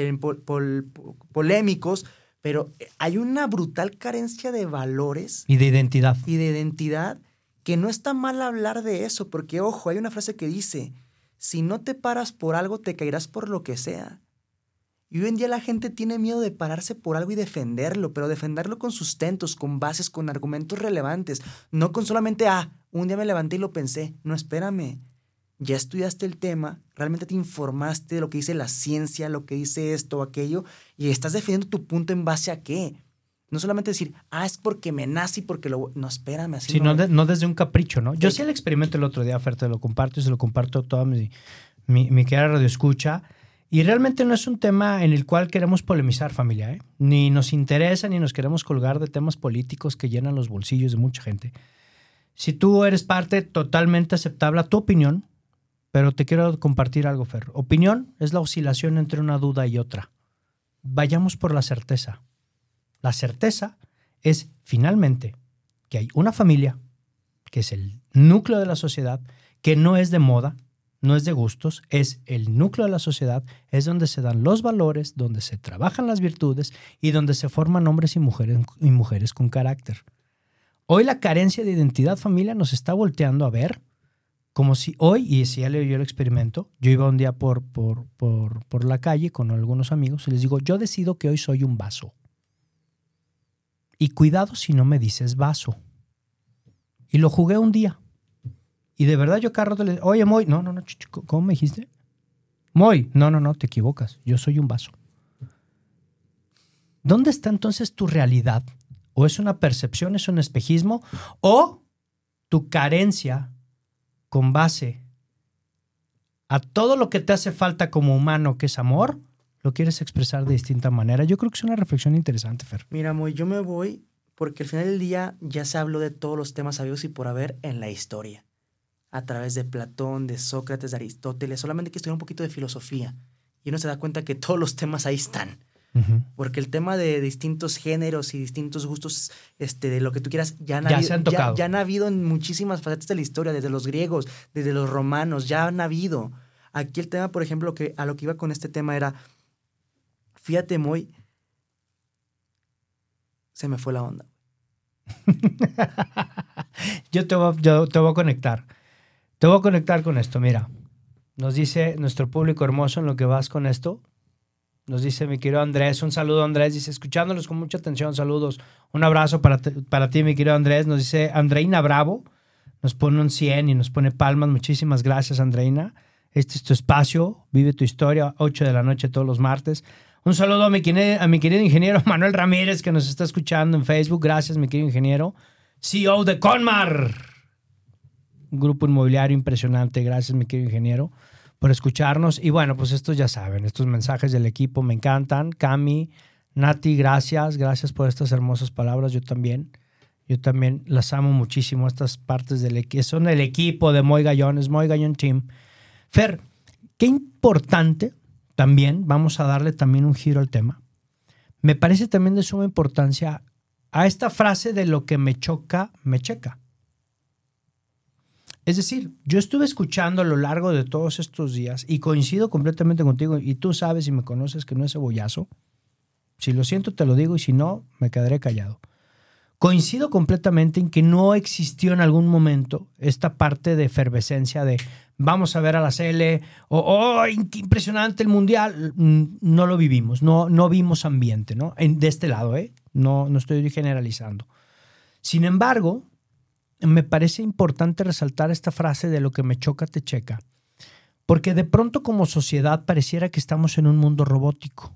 pol- polémicos, pero hay una brutal carencia de valores Y de identidad. y de identidad que no está mal hablar de eso, porque ojo, hay una frase que dice, si no te paras por algo, te caerás por lo que sea. Y hoy en día la gente tiene miedo de pararse por algo y defenderlo, pero defenderlo con sustentos, con bases, con argumentos relevantes, no con solamente, ah, un día me levanté y lo pensé. No, espérame. Ya estudiaste el tema, realmente te informaste de lo que dice la ciencia, lo que dice esto o aquello, y estás defendiendo tu punto en base a qué. No solamente decir, ah, es porque me nací, porque lo... No, espérame, así Sí, no, no desde un capricho, ¿no? Yo sí el experimento el otro día, Fer, te lo comparto y se lo comparto a toda mi, mi, mi querida radio escucha. Y realmente no es un tema en el cual queremos polemizar, familia. ¿eh? Ni nos interesa ni nos queremos colgar de temas políticos que llenan los bolsillos de mucha gente. Si tú eres parte totalmente aceptable a tu opinión, pero te quiero compartir algo, Fer. Opinión es la oscilación entre una duda y otra. Vayamos por la certeza. La certeza es finalmente que hay una familia, que es el núcleo de la sociedad, que no es de moda, no es de gustos, es el núcleo de la sociedad, es donde se dan los valores, donde se trabajan las virtudes y donde se forman hombres y mujeres, y mujeres con carácter. Hoy la carencia de identidad familia nos está volteando a ver como si hoy, y si ya le yo el experimento, yo iba un día por, por, por, por la calle con algunos amigos y les digo, yo decido que hoy soy un vaso. Y cuidado si no me dices vaso. Y lo jugué un día. Y de verdad yo carro le oye, Moy, no, no, no, ¿cómo me dijiste? Moy, no, no, no, te equivocas, yo soy un vaso. ¿Dónde está entonces tu realidad? ¿O es una percepción, es un espejismo? ¿O tu carencia con base a todo lo que te hace falta como humano, que es amor, lo quieres expresar de distinta manera? Yo creo que es una reflexión interesante, Fer. Mira, Moy, yo me voy porque al final del día ya se habló de todos los temas sabios y por haber en la historia a través de Platón, de Sócrates, de Aristóteles, solamente hay que estudiar un poquito de filosofía. Y uno se da cuenta que todos los temas ahí están. Porque el tema de distintos géneros y distintos gustos, este, de lo que tú quieras, ya han, Ya habido, se han tocado. ya han habido en muchísimas facetas de la historia, desde los griegos, desde los romanos, ya han habido. Aquí el tema, por ejemplo, que a lo que iba con este tema era, fíjate muy, se me fue la onda. Yo te voy, yo te voy a conectar. Te voy a conectar con esto. Mira, nos dice nuestro público hermoso en lo que vas con esto. Nos dice mi querido Andrés, un saludo Andrés, dice, escuchándolos con mucha atención, saludos. Un abrazo para, para ti, mi querido Andrés. Nos dice Andreina Bravo, nos pone un 100 y nos pone palmas. Muchísimas gracias, Andreina. Este es tu espacio, vive tu historia, 8 de la noche todos los martes. Un saludo a mi, a mi querido ingeniero Manuel Ramírez, que nos está escuchando en Facebook. Gracias, mi querido ingeniero. CEO de Conmar. Grupo inmobiliario impresionante. Gracias, mi querido ingeniero, por escucharnos. Y bueno, pues estos ya saben, estos mensajes del equipo me encantan. Cami, Nati, gracias. Gracias por estas hermosas palabras. Yo también. Yo también las amo muchísimo, estas partes del equipo. Son el equipo de Moy Gallón, es Moy Gallón Team. Fer, qué importante también, vamos a darle también un giro al tema. Me parece también de suma importancia a esta frase de lo que me choca, me checa. Es decir, yo estuve escuchando a lo largo de todos estos días y coincido completamente contigo y tú sabes y me conoces que no es cebollazo. Si lo siento te lo digo y si no, me quedaré callado. Coincido completamente en que no existió en algún momento esta parte de efervescencia de vamos a ver a la CL o oh, impresionante el mundial. No lo vivimos, no, no vimos ambiente, ¿no? En- de este lado, ¿eh? No, no estoy generalizando. Sin embargo, me parece importante resaltar esta frase de lo que me choca, te checa. Porque de pronto como sociedad pareciera que estamos en un mundo robótico.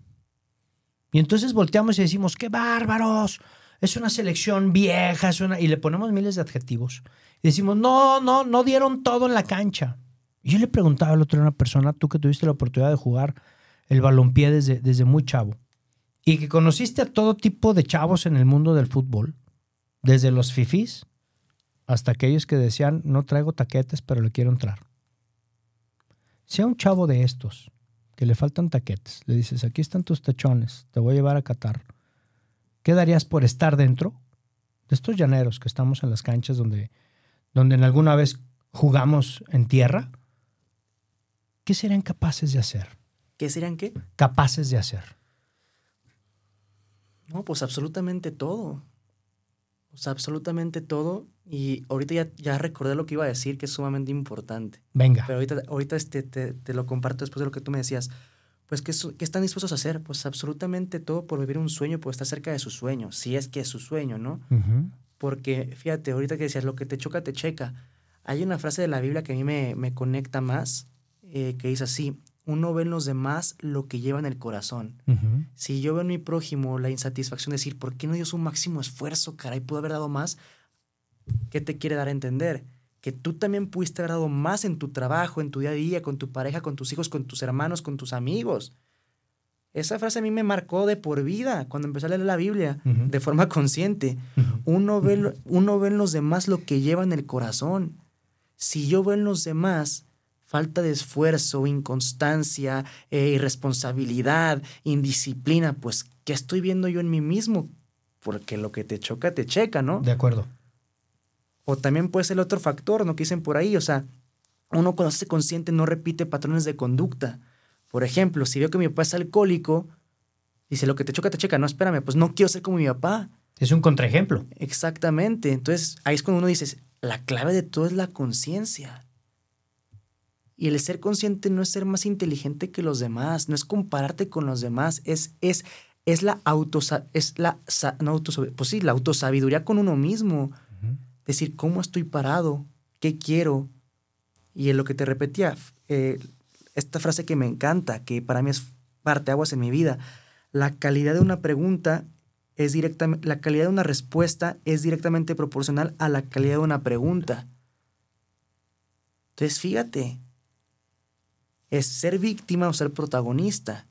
Y entonces volteamos y decimos, qué bárbaros, es una selección vieja, es una... y le ponemos miles de adjetivos. Y decimos, no, no, no dieron todo en la cancha. Y yo le preguntaba al otro día a una persona, tú que tuviste la oportunidad de jugar el balompié desde, desde muy chavo, y que conociste a todo tipo de chavos en el mundo del fútbol, desde los fifís hasta aquellos que decían, no traigo taquetes, pero le quiero entrar. Sea un chavo de estos, que le faltan taquetes, le dices, aquí están tus tachones, te voy a llevar a Qatar. ¿Qué darías por estar dentro de estos llaneros que estamos en las canchas donde, donde en alguna vez jugamos en tierra? ¿Qué serían capaces de hacer? ¿Qué serían qué? Capaces de hacer. No, pues absolutamente todo. O sea, absolutamente todo. Y ahorita ya, ya recordé lo que iba a decir, que es sumamente importante. Venga. Pero ahorita, ahorita este, te, te lo comparto después de lo que tú me decías. Pues, ¿qué, qué están dispuestos a hacer? Pues absolutamente todo por vivir un sueño, por estar cerca de su sueño, si es que es su sueño, ¿no? Porque, fíjate, ahorita que decías, lo que te choca, te checa. Hay una frase de la Biblia que a mí me, me conecta más, eh, que dice así, uno ve en los demás lo que lleva en el corazón. Si yo veo en mi prójimo la insatisfacción de decir, ¿por qué no dio su máximo esfuerzo, caray? Pudo haber dado más. ¿Qué te quiere dar a entender? Que tú también pudiste haber dado más en tu trabajo, en tu día a día, con tu pareja, con tus hijos, con tus hermanos, con tus amigos. Esa frase a mí me marcó de por vida cuando empecé a leer la Biblia de forma consciente. Ujú. Uno ve, uno ve en los demás lo que lleva en el corazón. Si yo veo en los demás falta de esfuerzo, inconstancia, eh, irresponsabilidad, indisciplina, pues, ¿qué estoy viendo yo en mí mismo? Porque lo que te choca, te checa, ¿no? De acuerdo. O también puede ser el otro factor, ¿no? Que dicen por ahí, o sea, uno cuando se hace consciente no repite patrones de conducta. Por ejemplo, si veo que mi papá es alcohólico, dice, lo que te choca, te checa. No, espérame, pues no quiero ser como mi papá. Es un contraejemplo. Exactamente. Entonces, ahí es cuando uno dice, la clave de todo es la conciencia. Y el ser consciente no es ser más inteligente que los demás, no es compararte con los demás, es, es, es la auto es la no pues sí, la autosabiduría con uno mismo. Decir cómo estoy parado, qué quiero. Y en lo que te repetía, eh, esta frase que me encanta, que para mí es parte aguas en mi vida, la calidad de una pregunta es directamente, la calidad de una respuesta es directamente proporcional a la calidad de una pregunta. Entonces, fíjate, es ser víctima o ser protagonista,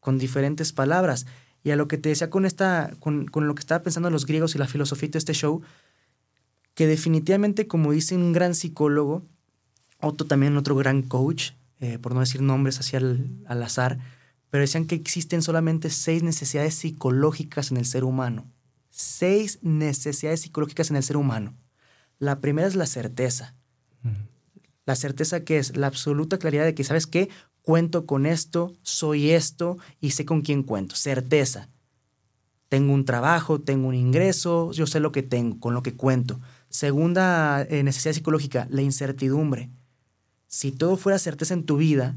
con diferentes palabras. Y a lo que te decía con, esta, con, con lo que estaba pensando los griegos y la filosofía de este show, que definitivamente, como dice un gran psicólogo, otro también otro gran coach, eh, por no decir nombres así al, al azar, pero decían que existen solamente seis necesidades psicológicas en el ser humano. Seis necesidades psicológicas en el ser humano. La primera es la certeza. La certeza que es la absoluta claridad de que, ¿sabes qué? Cuento con esto, soy esto y sé con quién cuento. Certeza. Tengo un trabajo, tengo un ingreso, yo sé lo que tengo, con lo que cuento. Segunda eh, necesidad psicológica, la incertidumbre. Si todo fuera certeza en tu vida,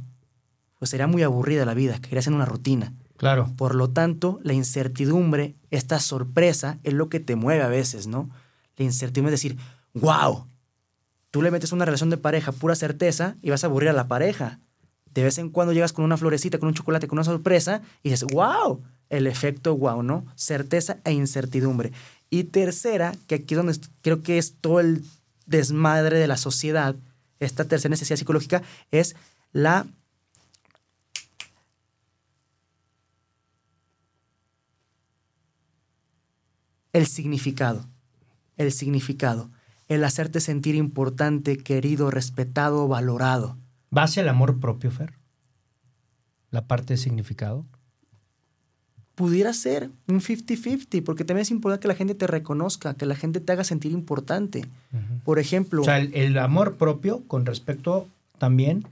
pues sería muy aburrida la vida, caerías en una rutina. Claro. Por lo tanto, la incertidumbre, esta sorpresa, es lo que te mueve a veces, ¿no? La incertidumbre es decir, wow, tú le metes una relación de pareja pura certeza y vas a aburrir a la pareja. De vez en cuando llegas con una florecita, con un chocolate, con una sorpresa y dices, wow, el efecto wow, ¿no? Certeza e incertidumbre. Y tercera, que aquí es donde creo que es todo el desmadre de la sociedad, esta tercera necesidad psicológica, es la el significado. El significado. El hacerte sentir importante, querido, respetado, valorado. ¿Va hacia el amor propio, Fer? La parte de significado. Pudiera ser un 50-50, porque también es importante que la gente te reconozca, que la gente te haga sentir importante. Por ejemplo, O sea, el, el amor propio con respecto también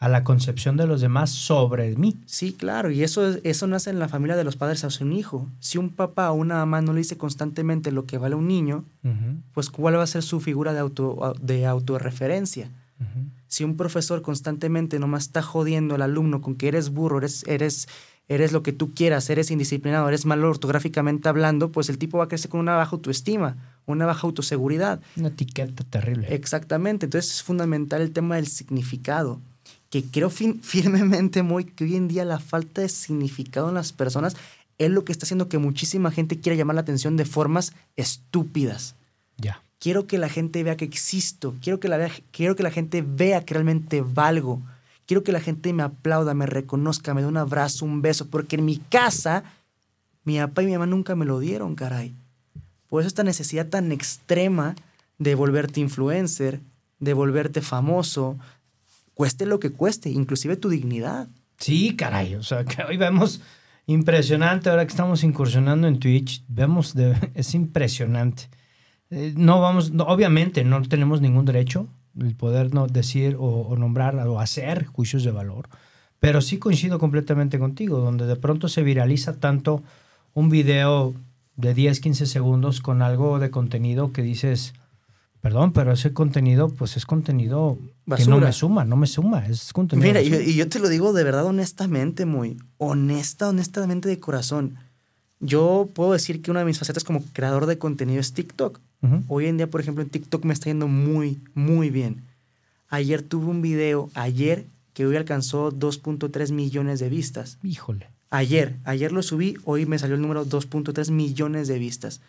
a la concepción de los demás sobre mí. sí, claro, y eso, es- eso nace en la familia de los padres hacia un hijo. Si un papá o una mamá no le dice constantemente lo que vale un niño, pues ¿cuál va a ser su figura de, auto, de autorreferencia? Si un profesor constantemente nomás está jodiendo al alumno con que eres burro, eres, eres, eres lo que tú quieras, eres indisciplinado, eres malo ortográficamente hablando, pues el tipo va a crecer con una baja autoestima, una baja autoseguridad. Una etiqueta terrible. Exactamente. Entonces es fundamental el tema del significado. Que creo firmemente muy que hoy en día la falta de significado en las personas es lo que está haciendo que muchísima gente quiera llamar la atención de formas estúpidas. ya. Quiero que la gente vea que existo. Quiero que la, vea- quiero que la gente vea que realmente valgo. Quiero que la gente me aplauda, me reconozca, me dé un abrazo, un beso. Porque en mi casa, mi papá y mi mamá nunca me lo dieron, caray. Por eso esta necesidad tan extrema de volverte influencer, de volverte famoso, cueste lo que cueste, inclusive tu dignidad. Sí, caray. O sea, que hoy vemos impresionante. Ahora que estamos incursionando en Twitch, vemos, de, es impresionante. Eh, no vamos, no, obviamente no tenemos ningún derecho el poder no decir o, o nombrar o hacer juicios de valor. Pero sí coincido completamente contigo, donde de pronto se viraliza tanto un video de 10, 15 segundos con algo de contenido que dices, perdón, pero ese contenido, pues es contenido que no me suma, no me suma, es contenido. Mira, y, basura. y yo te lo digo de verdad honestamente, muy honesta, honestamente de corazón. Yo puedo decir que una de mis facetas como creador de contenido es TikTok. Hoy en día, por ejemplo, en TikTok me está yendo muy, muy bien. Ayer tuve un video, ayer, que hoy alcanzó 2.3 millones de vistas. Híjole. Ayer, ayer lo subí, hoy me salió el número 2.3 millones de vistas.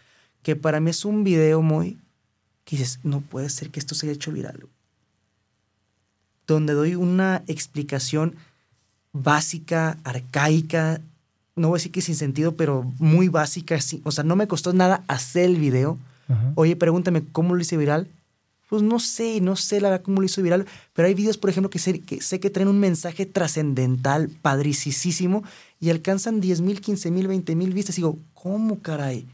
Que para mí es un video muy... que dices, no puede ser que esto se haya hecho viral. Donde doy una explicación básica, arcaica, no voy a decir que sin sentido, pero muy básica. O sea, no me costó nada hacer el video. Ajá. Oye, pregúntame, ¿cómo lo hice viral? Pues no sé, no sé la verdad cómo lo hizo viral, pero hay videos, por ejemplo, que sé que, sé que traen un mensaje trascendental, padricísimo, y alcanzan 10 mil, 15 mil, 20 mil vistas. Y digo, ¿cómo caray?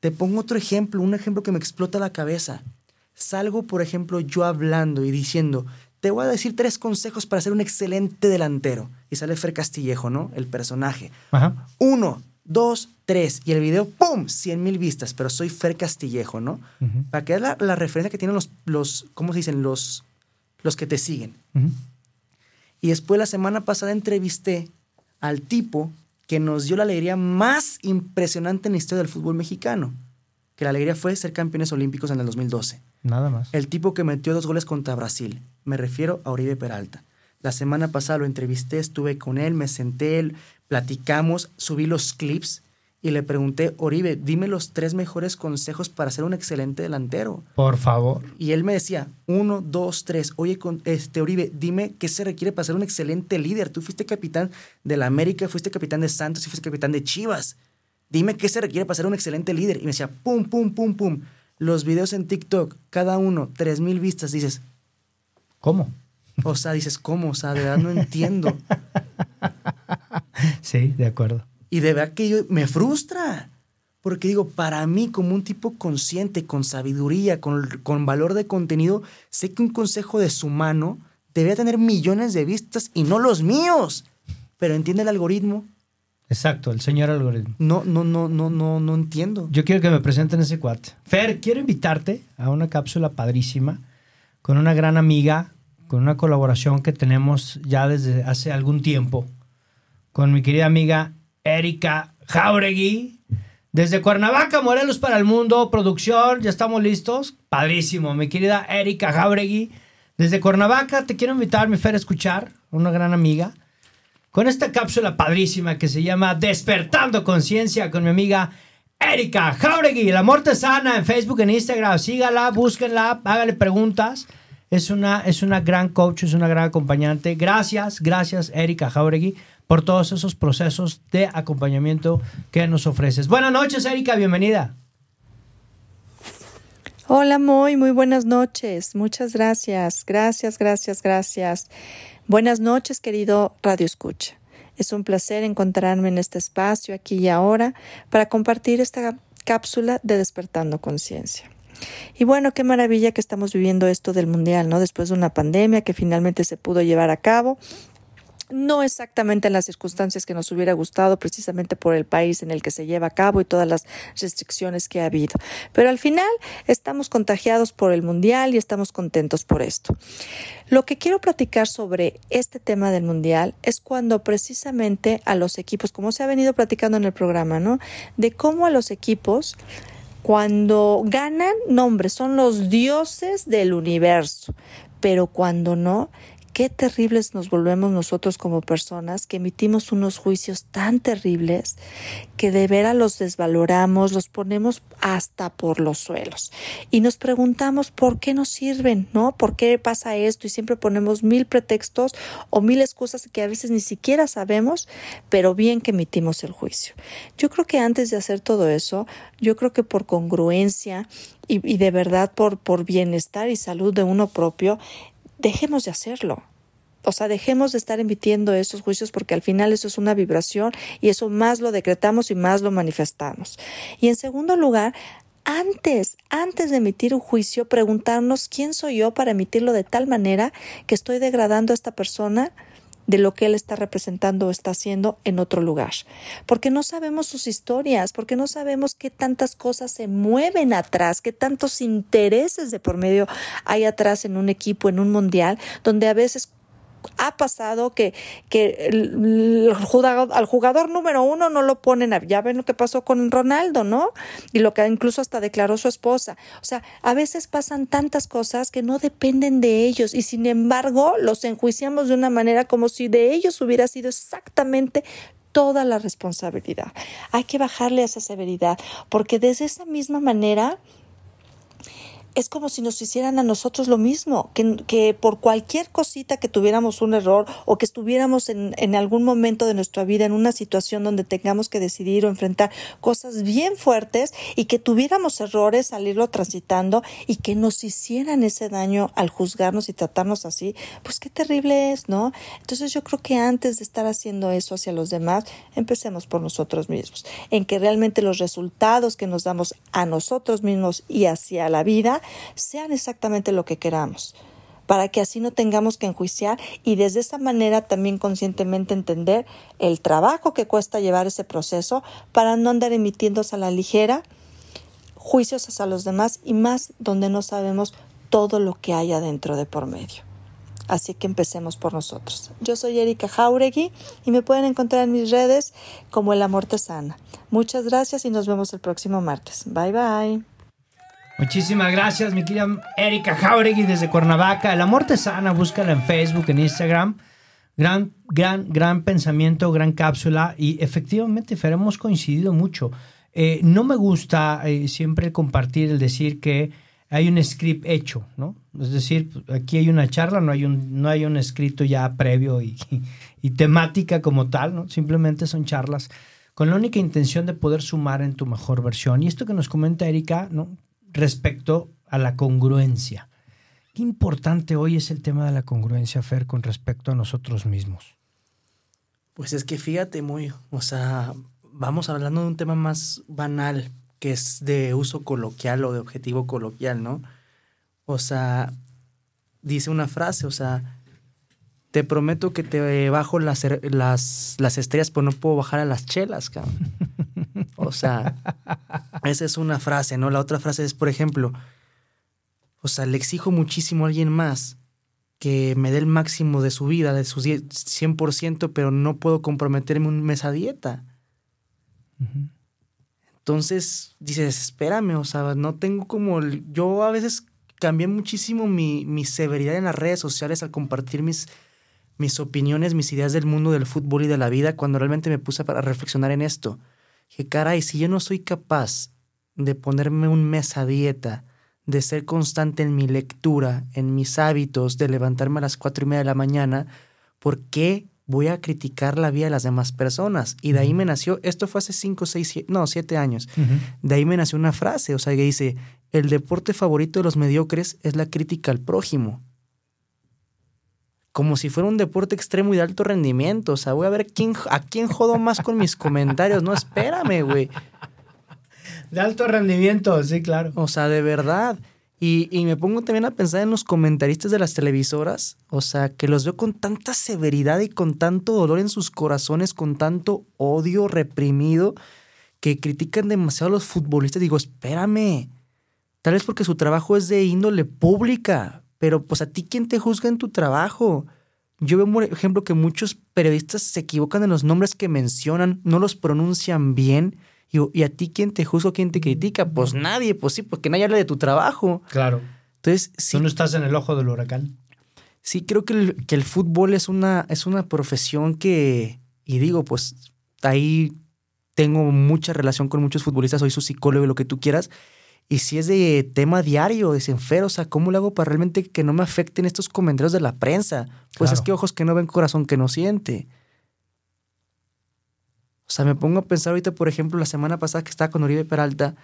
Te pongo otro ejemplo, un ejemplo que me explota la cabeza. Salgo, por ejemplo, yo hablando y diciendo, te voy a decir tres consejos para ser un excelente delantero. Y sale Fer Castillejo, ¿no? El personaje. Ajá. Uno, dos, tres. Y el video, ¡pum! 100 mil vistas. Pero soy Fer Castillejo, ¿no? Para que veas la, la referencia que tienen los, los, ¿cómo se dicen? Los, los que te siguen. Y después la semana pasada entrevisté al tipo que nos dio la alegría más impresionante en la historia del fútbol mexicano. Que la alegría fue ser campeones olímpicos en el 2012. Nada más. El tipo que metió dos goles contra Brasil. Me refiero a Oribe Peralta. La semana pasada lo entrevisté, estuve con él, me senté, él, platicamos, subí los clips y le pregunté, Oribe, dime los tres mejores consejos para ser un excelente delantero. Por favor. Y él me decía, uno, dos, tres. Oye, con, este, Oribe, dime qué se requiere para ser un excelente líder. Tú fuiste capitán de la América, fuiste capitán de Santos y fuiste capitán de Chivas. Dime qué se requiere para ser un excelente líder. Y me decía, pum, pum, pum, pum. Los videos en TikTok, cada uno, tres mil vistas. Dices, ¿Cómo? o sea, dices, ¿cómo? O sea, de verdad no entiendo. Sí, de acuerdo. Y de verdad que yo, me frustra. Porque digo, para mí, como un tipo consciente, con sabiduría, con, con valor de contenido, sé que un consejo de su mano debe tener millones de vistas y no los míos. Pero entiende el algoritmo. Exacto, el señor algoritmo. No, no, no, no, no, no entiendo. Yo quiero que me presenten ese cuate. Fer, quiero invitarte a una cápsula padrísima con una gran amiga, con una colaboración que tenemos ya desde hace algún tiempo, con mi querida amiga Erika Jauregui. Desde Cuernavaca, Morelos para el Mundo, producción, ya estamos listos. Padrísimo, mi querida Erika Jauregui. Desde Cuernavaca te quiero invitar, mi Fer, a escuchar, una gran amiga con esta cápsula padrísima que se llama Despertando Conciencia con mi amiga Erika Jauregui, la muerte sana en Facebook, en Instagram. Sígala, búsquenla, hágale preguntas. Es una, es una gran coach, es una gran acompañante. Gracias, gracias Erika Jauregui por todos esos procesos de acompañamiento que nos ofreces. Buenas noches, Erika, bienvenida. Hola, muy, muy buenas noches. Muchas gracias. Gracias, gracias, gracias. Buenas noches, querido Radio Escucha. Es un placer encontrarme en este espacio aquí y ahora para compartir esta cápsula de Despertando Conciencia. Y bueno, qué maravilla que estamos viviendo esto del Mundial, ¿no? Después de una pandemia que finalmente se pudo llevar a cabo no exactamente en las circunstancias que nos hubiera gustado, precisamente por el país en el que se lleva a cabo y todas las restricciones que ha habido. Pero al final estamos contagiados por el Mundial y estamos contentos por esto. Lo que quiero platicar sobre este tema del Mundial es cuando precisamente a los equipos, como se ha venido platicando en el programa, ¿no? De cómo a los equipos cuando ganan, no hombre, son los dioses del universo, pero cuando no, qué terribles nos volvemos nosotros como personas que emitimos unos juicios tan terribles que de veras los desvaloramos, los ponemos hasta por los suelos y nos preguntamos por qué nos sirven, ¿no? ¿Por qué pasa esto? Y siempre ponemos mil pretextos o mil excusas que a veces ni siquiera sabemos, pero bien que emitimos el juicio. Yo creo que antes de hacer todo eso, yo creo que por congruencia y, y de verdad por, por bienestar y salud de uno propio, dejemos de hacerlo. O sea, dejemos de estar emitiendo esos juicios porque al final eso es una vibración y eso más lo decretamos y más lo manifestamos. Y en segundo lugar, antes, antes de emitir un juicio, preguntarnos quién soy yo para emitirlo de tal manera que estoy degradando a esta persona de lo que él está representando o está haciendo en otro lugar. Porque no sabemos sus historias, porque no sabemos qué tantas cosas se mueven atrás, qué tantos intereses de por medio hay atrás en un equipo, en un mundial, donde a veces ha pasado que, que al jugador número uno no lo ponen a, ya ven lo que pasó con Ronaldo, ¿no? Y lo que incluso hasta declaró su esposa. O sea, a veces pasan tantas cosas que no dependen de ellos y sin embargo los enjuiciamos de una manera como si de ellos hubiera sido exactamente toda la responsabilidad. Hay que bajarle esa severidad porque desde esa misma manera es como si nos hicieran a nosotros lo mismo, que, que por cualquier cosita que tuviéramos un error o que estuviéramos en, en, algún momento de nuestra vida en una situación donde tengamos que decidir o enfrentar cosas bien fuertes y que tuviéramos errores, salirlo transitando y que nos hicieran ese daño al juzgarnos y tratarnos así, pues qué terrible es, ¿no? Entonces yo creo que antes de estar haciendo eso hacia los demás, empecemos por nosotros mismos, en que realmente los resultados que nos damos a nosotros mismos y hacia la vida sean exactamente lo que queramos para que así no tengamos que enjuiciar y desde esa manera también conscientemente entender el trabajo que cuesta llevar ese proceso para no andar emitiéndose a la ligera juicios hacia los demás y más donde no sabemos todo lo que hay adentro de por medio. Así que empecemos por nosotros. Yo soy Erika Jauregui y me pueden encontrar en mis redes como El Amor Te Sana. Muchas gracias y nos vemos el próximo martes. Bye bye. Muchísimas gracias, mi querida Erika Jauregui desde Cuernavaca. El amor te sana, búscala en Facebook, en Instagram. Gran, gran, gran pensamiento, gran cápsula. Y efectivamente, Fer, hemos coincidido mucho. Eh, no me gusta eh, siempre compartir el decir que hay un script hecho, ¿no? Es decir, aquí hay una charla, no hay un, no hay un escrito ya previo y, y temática como tal, ¿no? Simplemente son charlas con la única intención de poder sumar en tu mejor versión. Y esto que nos comenta Erika, ¿no? Respecto a la congruencia. Qué importante hoy es el tema de la congruencia, Fer, con respecto a nosotros mismos. Pues es que fíjate muy, o sea, vamos hablando de un tema más banal, que es de uso coloquial o de objetivo coloquial, ¿no? O sea, dice una frase, o sea, te prometo que te bajo las, las, las estrellas, pero no puedo bajar a las chelas, cabrón. O sea, esa es una frase, ¿no? La otra frase es, por ejemplo, o sea, le exijo muchísimo a alguien más que me dé el máximo de su vida, de su 100%, pero no puedo comprometerme un mes a dieta. Entonces dices, espérame, o sea, no tengo como... Yo a veces cambié muchísimo mi, mi severidad en las redes sociales al compartir mis, mis opiniones, mis ideas del mundo del fútbol y de la vida, cuando realmente me puse para reflexionar en esto que caray, si yo no soy capaz de ponerme un mes a dieta, de ser constante en mi lectura, en mis hábitos, de levantarme a las cuatro y media de la mañana, ¿por qué voy a criticar la vida de las demás personas? Y de ahí me nació, esto fue hace cinco, seis, siete, no, siete años, de ahí me nació una frase, o sea, que dice, el deporte favorito de los mediocres es la crítica al prójimo como si fuera un deporte extremo y de alto rendimiento. O sea, voy a ver quién, a quién jodo más con mis comentarios. No, espérame, güey. De alto rendimiento, sí, claro. O sea, de verdad. Y, y, me pongo también a pensar en los comentaristas de las televisoras. O sea, que los veo con tanta severidad y con tanto dolor en sus corazones, con tanto odio reprimido, que critican demasiado a los futbolistas. Digo, espérame. Tal vez porque su trabajo es de índole pública pero pues a ti quién te juzga en tu trabajo. Yo veo, por ejemplo, que muchos periodistas se equivocan en los nombres que mencionan, no los pronuncian bien. Y, y a ti quién te juzga, quién te critica? Pues nadie, pues sí, porque nadie habla de tu trabajo. Claro. Entonces, sí. Tú no estás en el ojo del huracán. Sí, creo que el, que el fútbol es una, es una profesión que, y digo, pues ahí tengo mucha relación con muchos futbolistas, soy su psicólogo y lo que tú quieras, y si es de tema diario, de Senfer, o sea, ¿cómo le hago para realmente que no me afecten estos comentarios de la prensa? Pues es que ojos que no ven, corazón que no siente. O sea, me pongo a pensar ahorita, por ejemplo, la semana pasada que estaba con Oribe Peralta,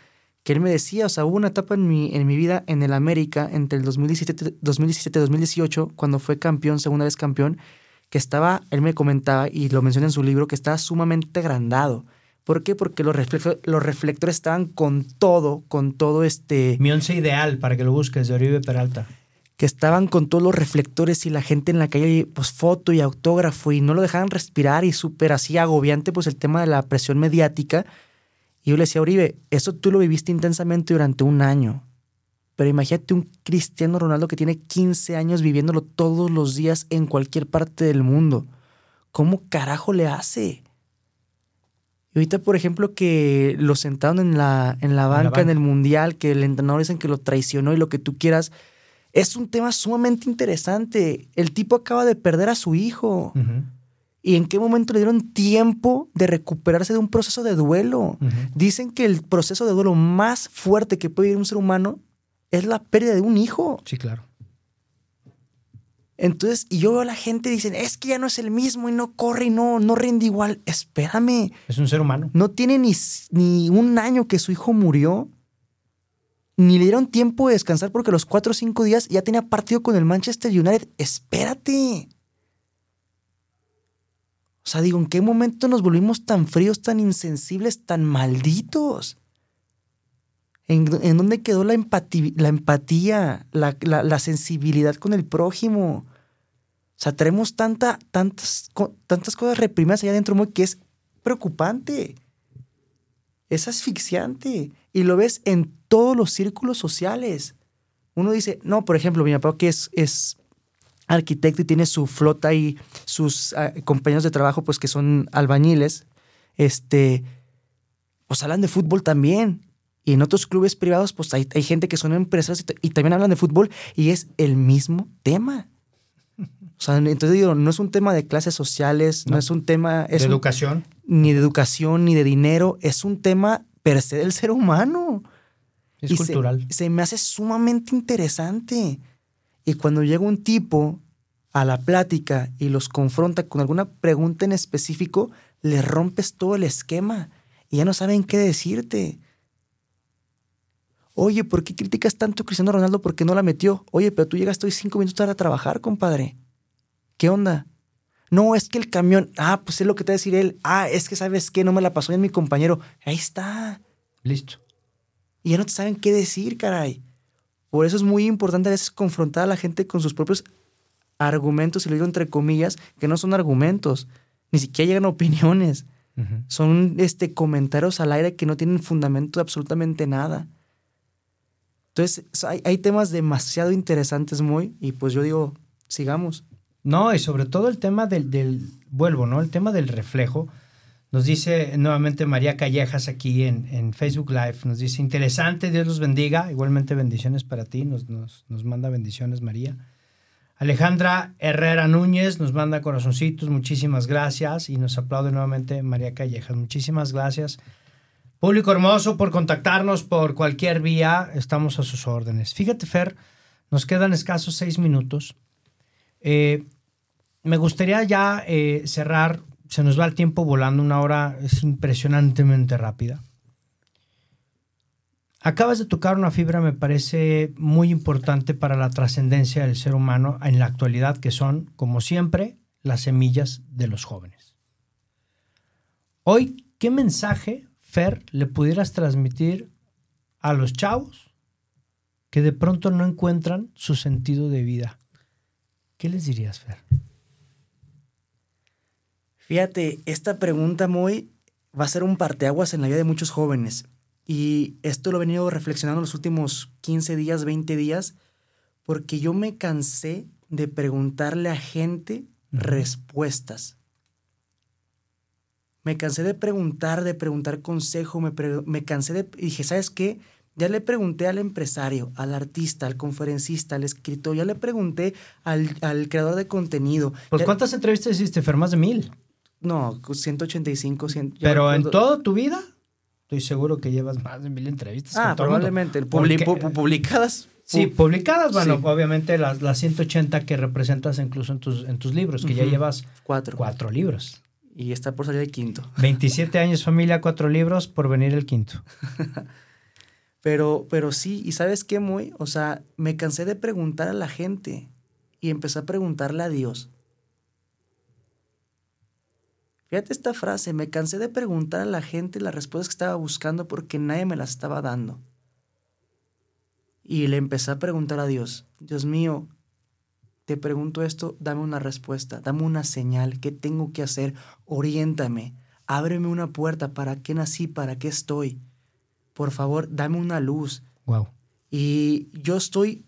que él me decía, o sea, hubo una etapa en mi, en mi vida en el América entre el 2017 2018, cuando fue campeón, segunda vez campeón, que estaba, él me comentaba, y lo menciona en su libro, que estaba sumamente agrandado ¿Por qué? Porque los, los reflectores estaban con todo, con todo este... Mi once ideal, para que lo busques, de Oribe Peralta. que estaban con todos los reflectores y la gente en la calle, pues foto y autógrafo, y no lo dejaban respirar y súper así agobiante, pues el tema de la presión mediática. Y yo le decía, Uribe, eso tú lo viviste intensamente durante un año. Pero imagínate un Cristiano Ronaldo que tiene 15 años viviéndolo todos los días en cualquier parte del mundo. ¿Cómo carajo le hace? Y ahorita, por ejemplo, que lo sentaron en la, en la banca, en, el Mundial, que el entrenador dicen que lo traicionó y lo que tú quieras, es un tema sumamente interesante. El tipo acaba de perder a su hijo. ¿Y en qué momento le dieron tiempo de recuperarse de un proceso de duelo? Dicen que el proceso de duelo más fuerte que puede vivir un ser humano es la pérdida de un hijo. Sí, claro. Entonces, y yo veo a la gente dicen, es que ya no es el mismo y no corre y no, no rinde igual. Espérame. Es un ser humano. No tiene ni, ni un año que su hijo murió, ni le dieron tiempo de descansar porque los cuatro o cinco días ya tenía partido con el Manchester United. Espérate. O sea, digo, ¿en qué momento nos volvimos tan fríos, tan insensibles, tan malditos? ¿En, dónde quedó la, empatía, la, empatía la, sensibilidad con el prójimo? O sea, tenemos tanta, tantas, tantas cosas reprimidas allá adentro que es preocupante. Es asfixiante. Y lo ves en todos los círculos sociales. Uno dice, no, por ejemplo, mi papá que es, es arquitecto y tiene su flota y sus ah, compañeros de trabajo, pues que son albañiles, este, pues hablan de fútbol también. Y en otros clubes privados, pues hay, gente que son empresas y, también hablan de fútbol y es el mismo tema. Sea, entonces digo, no es un tema de clases sociales, no, es un tema... de educación. Ni de educación, ni de dinero, es un tema per se del ser humano. Es cultural. Se, se me hace sumamente interesante. Y cuando llega un tipo a la plática y los confronta con alguna pregunta en específico, le rompes todo el esquema y ya no saben qué decirte. Oye, ¿por qué criticas tanto a Cristiano Ronaldo porque no la metió? Oye, pero tú llegaste hoy cinco minutos tarde a trabajar, compadre. ¿Qué onda? No, es que el camión. Ah, pues es lo que te va a decir él. Ah, es que sabes qué, no me la pasó bien mi compañero. Ahí está. Listo. Y ya no te saben qué decir, caray. Por eso es muy importante a veces confrontar a la gente con sus propios argumentos, y lo digo entre comillas, que no son argumentos. Ni siquiera llegan opiniones. Son este, comentarios al aire que no tienen fundamento de absolutamente nada. Entonces, hay, temas demasiado interesantes muy, y pues yo digo, sigamos. No, y sobre todo el tema del, del, vuelvo, ¿no? El tema del reflejo. Nos dice nuevamente María Callejas aquí en, en, Facebook Live, nos dice, interesante, Dios los bendiga, igualmente bendiciones para ti, nos, nos, nos manda bendiciones María. Alejandra Herrera Núñez nos manda corazoncitos, muchísimas gracias y nos aplaude nuevamente María Callejas, muchísimas gracias. Público hermoso, por contactarnos por cualquier vía, estamos a sus órdenes. Fíjate, Fer, nos quedan escasos seis minutos. Eh, me gustaría ya eh, cerrar, se nos va el tiempo volando, una hora es impresionantemente rápida. Acabas de tocar una fibra, me parece muy importante para la trascendencia del ser humano en la actualidad, que son, como siempre, las semillas de los jóvenes. Hoy, ¿qué mensaje Fer, le pudieras transmitir a los chavos que de pronto no encuentran su sentido de vida? ¿Qué les dirías, Fer? Fíjate, esta pregunta muy va a ser un parteaguas en la vida de muchos jóvenes. Y esto lo he venido reflexionando los últimos 15 días, 20 días, porque yo me cansé de preguntarle a gente respuestas. Me cansé de preguntar, de preguntar consejo, me, me cansé de... Y dije, ¿sabes qué? Ya le pregunté al empresario, al artista, al conferencista, al escritor, ya le pregunté al, creador de contenido. Pues ¿cuántas entrevistas hiciste, Fer? ¿Más de mil? No, 185, 100. ¿Pero en toda tu vida? Estoy seguro que llevas más de mil entrevistas. Ah, probablemente. publicadas. Sí, publicadas, bueno, obviamente las, las 180 que representas incluso en tus, en tus libros, que ya llevas cuatro. cuatro libros. Y está por salir el quinto. 27 años familia, cuatro libros, por venir el quinto. pero, pero sí, y sabes qué, muy, o sea, me cansé de preguntar a la gente y empecé a preguntarle a Dios. Fíjate esta frase, me cansé de preguntar a la gente las respuestas que estaba buscando porque nadie me las estaba dando. Y le empecé a preguntar a Dios, Dios mío, te pregunto esto, dame una respuesta, dame una señal, ¿qué tengo que hacer? Oriéntame, ábreme una puerta, ¿para qué nací? ¿Para qué estoy? Por favor, dame una luz. Wow. Y yo estoy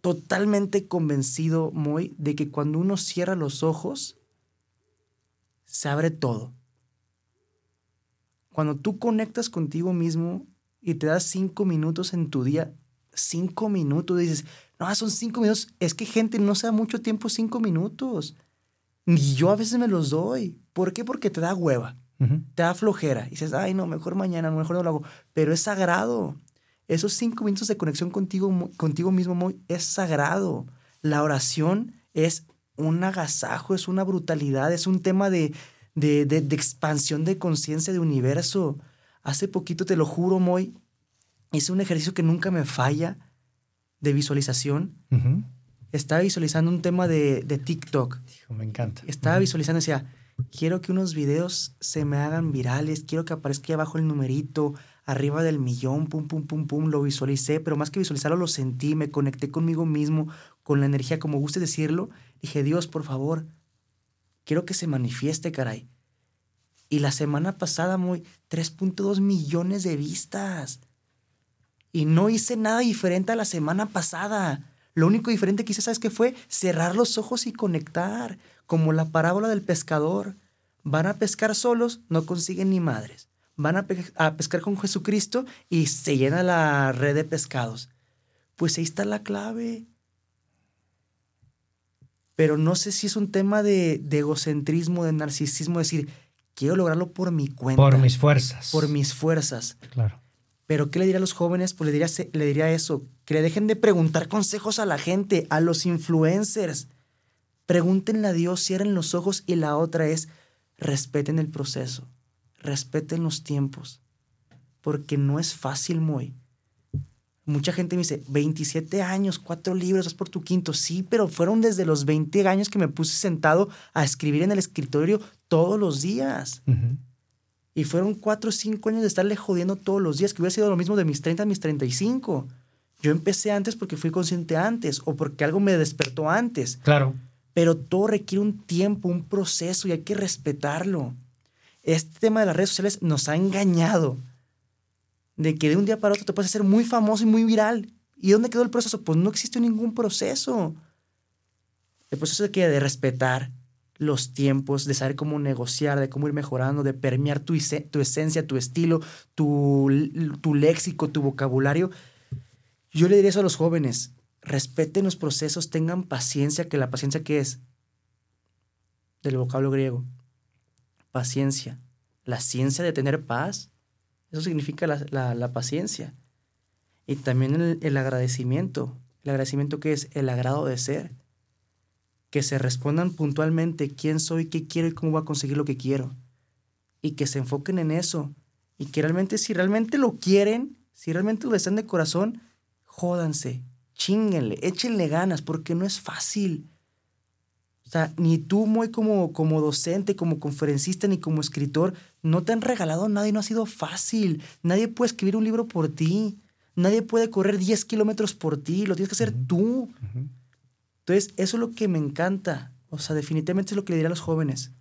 totalmente convencido, Moy, de que cuando uno cierra los ojos, se abre todo. Cuando tú conectas contigo mismo y te das cinco minutos en tu día, cinco minutos, dices, no, son cinco minutos. Es que gente no se da mucho tiempo cinco minutos. Ni yo a veces me los doy. ¿Por qué? Porque te da hueva, te da flojera. Y dices, ay, no, mejor mañana, mejor no lo hago. Pero es sagrado. Esos cinco minutos de conexión contigo, contigo mismo es sagrado. La oración es un agasajo, es una brutalidad, es un tema de, de, de, de expansión de conciencia de universo. Hace poquito, te lo juro, Moy, hice un ejercicio que nunca me falla de visualización. Estaba visualizando un tema de, de TikTok. me encanta. Estaba visualizando, decía, quiero que unos videos se me hagan virales, quiero que aparezca ahí abajo el numerito, arriba del millón, pum, pum, pum, pum, lo visualicé, pero más que visualizarlo, lo sentí, me conecté conmigo mismo, con la energía, como guste decirlo. Dije, Dios, por favor, quiero que se manifieste, caray. Y la semana pasada, muy 3.2 millones de vistas. Y no hice nada diferente a la semana pasada. Lo único diferente que hice, ¿sabes qué fue? Cerrar los ojos y conectar, como la parábola del pescador. Van a pescar solos, no consiguen ni madres. Van a, pescar con Jesucristo y se llena la red de pescados. Pues ahí está la clave. Pero no sé si es un tema de, de egocentrismo, de narcisismo, decir, quiero lograrlo por mi cuenta. Por mis fuerzas. Por mis fuerzas. Claro. Pero ¿qué le diría a los jóvenes? Pues le diría, le diría eso, que le dejen de preguntar consejos a la gente, a los influencers. Pregúntenle a Dios, cierren los ojos y la otra es, respeten el proceso, respeten los tiempos, porque no es fácil muy. Mucha gente me dice, 27 años, cuatro libros, es por tu quinto. Sí, pero fueron desde los 20 años que me puse sentado a escribir en el escritorio todos los días. Y fueron cuatro o cinco años de estarle jodiendo todos los días, que hubiera sido lo mismo de mis 30 a mis 35. Yo empecé antes porque fui consciente antes o porque algo me despertó antes. Claro. Pero todo requiere un tiempo, un proceso y hay que respetarlo. Este tema de las redes sociales nos ha engañado. De que de un día para otro te puedes hacer muy famoso y muy viral. ¿Y dónde quedó el proceso? Pues no existe ningún proceso. El proceso que de respetar, los tiempos, de saber cómo negociar, de cómo ir mejorando, de permear tu, tu esencia, tu estilo, tu, tu léxico, tu vocabulario. Yo le diría eso a los jóvenes, respeten los procesos, tengan paciencia, que la paciencia qué es? Del vocablo griego. Paciencia. La ciencia de tener paz. Eso significa la, la, paciencia. Y también el, el agradecimiento. ¿El agradecimiento qué es? El agrado de ser que se respondan puntualmente quién soy, qué quiero y cómo voy a conseguir lo que quiero. Y que se enfoquen en eso. Y que realmente, si realmente lo quieren, si realmente lo desean de corazón, jódanse, chinguenle, échenle ganas, porque no es fácil. O sea, ni tú, muy como, como docente, como conferencista, ni como escritor, no te han regalado nada y no ha sido fácil. Nadie puede escribir un libro por ti. Nadie puede correr 10 kilómetros por ti. Lo tienes que hacer tú. Entonces, eso es lo que me encanta. O sea, definitivamente es lo que le diré a los jóvenes.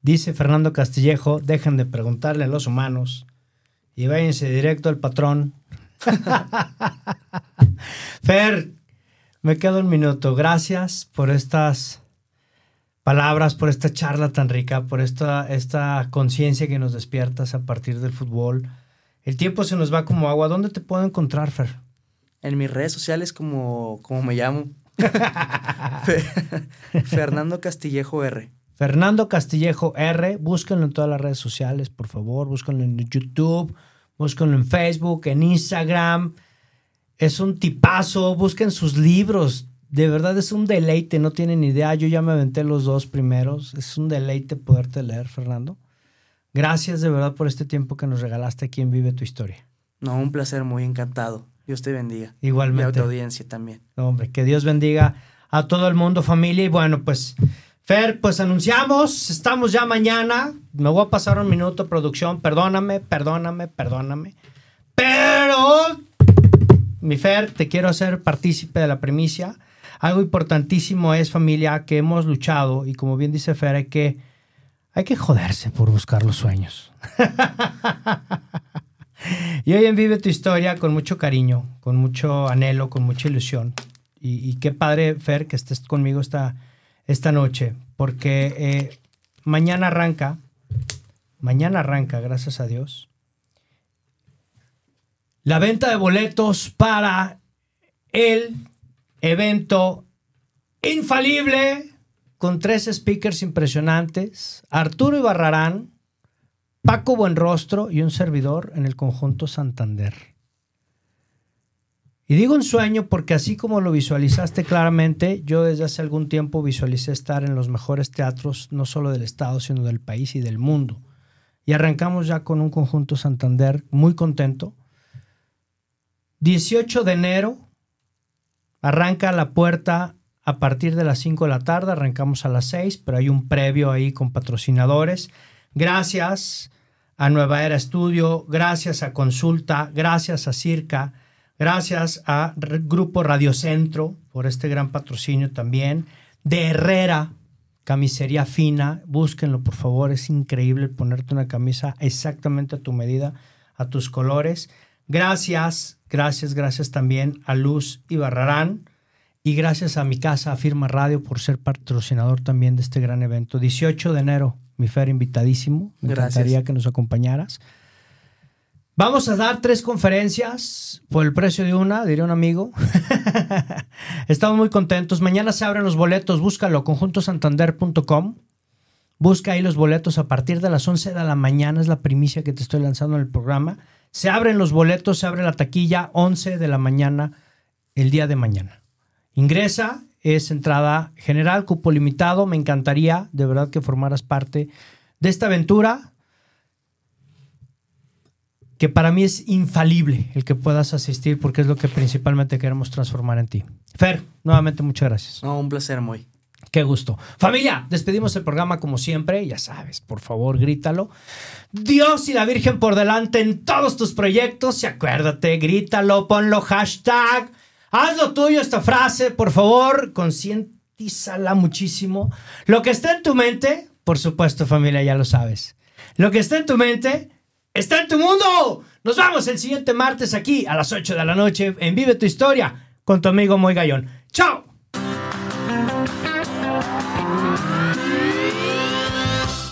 Dice Fernando Castillejo, dejen de preguntarle a los humanos y váyanse directo al patrón. Fer, me quedo un minuto. Gracias por estas palabras, por esta charla tan rica, por esta, esta conciencia que nos despiertas a partir del fútbol. El tiempo se nos va como agua. ¿Dónde te puedo encontrar, Fer? En mis redes sociales, como, como me llamo. Fernando Castillejo R. Fernando Castillejo R. Búsquenlo en todas las redes sociales, por favor. Búsquenlo en YouTube, búsquenlo en Facebook, en Instagram. Es un tipazo. Busquen sus libros. De verdad es un deleite, no tienen idea. Yo ya me aventé los dos primeros. Es un deleite poderte leer, Fernando. Gracias de verdad por este tiempo que nos regalaste aquí en Vive tu Historia. No, un placer, muy encantado. Dios te bendiga. Igualmente. Y a tu audiencia también. Hombre, que Dios bendiga a todo el mundo, familia. Y bueno, pues, Fer, pues anunciamos, estamos ya mañana. Me voy a pasar un minuto, producción. Perdóname, perdóname, perdóname. Pero mi Fer, te quiero hacer partícipe de la primicia. Algo importantísimo es, familia, que hemos luchado y como bien dice Fer, hay que, hay que joderse por buscar los sueños. y hoy en Vive tu historia con mucho cariño, con mucho anhelo, con mucha ilusión. Y, qué padre, Fer, que estés conmigo esta, esta noche, porque eh, mañana arranca, mañana arranca, gracias a Dios, la venta de boletos para el evento infalible con tres speakers impresionantes, Arturo Ibarrarán, Paco Buenrostro y un servidor en el conjunto Santander. Y digo un sueño porque así como lo visualizaste claramente, yo desde hace algún tiempo visualicé estar en los mejores teatros, no solo del estado, sino del país y del mundo. Y arrancamos ya con un conjunto Santander muy contento. 18 de enero, arranca la puerta a partir de las 5 de la tarde, arrancamos a las 6, pero hay un previo ahí con patrocinadores. Gracias a Nueva Era Estudio, gracias a Consulta, gracias a Circa, gracias a Grupo Radio Centro por este gran patrocinio también, de Herrera, camisería fina, búsquenlo por favor, es increíble ponerte una camisa exactamente a tu medida, a tus colores. Gracias, gracias, gracias también a Luz y Barrarán y gracias a mi casa, a Firma Radio, por ser patrocinador también de este gran evento. 18 de enero, mi Fer, invitadísimo. Me encantaría que nos acompañaras. Vamos a dar tres conferencias por el precio de una, diría un amigo. Estamos muy contentos. Mañana se abren los boletos, búscalo, conjuntosantander.com. Busca ahí los boletos a partir de las 11 de la mañana, es la primicia que te estoy lanzando en el programa. Se abren los boletos, se abre la taquilla 11 de la mañana el día de mañana. Ingresa, es entrada general, cupo limitado. Me encantaría de verdad que formaras parte de esta aventura que para mí es infalible el que puedas asistir porque es lo que principalmente queremos transformar en ti. Fer, nuevamente muchas gracias. No, un placer, muy. Qué gusto. Familia, despedimos el programa como siempre. Ya sabes, por favor, grítalo. Dios y la Virgen por delante en todos tus proyectos. Y acuérdate, grítalo, ponlo hashtag. Haz lo tuyo esta frase, por favor. Concientízala muchísimo. Lo que está en tu mente, por supuesto, familia, ya lo sabes. Lo que está en tu mente, está en tu mundo. Nos vemos el siguiente martes aquí a las 8 de la noche en Vive tu Historia con tu amigo Moy Gallón. ¡Chao!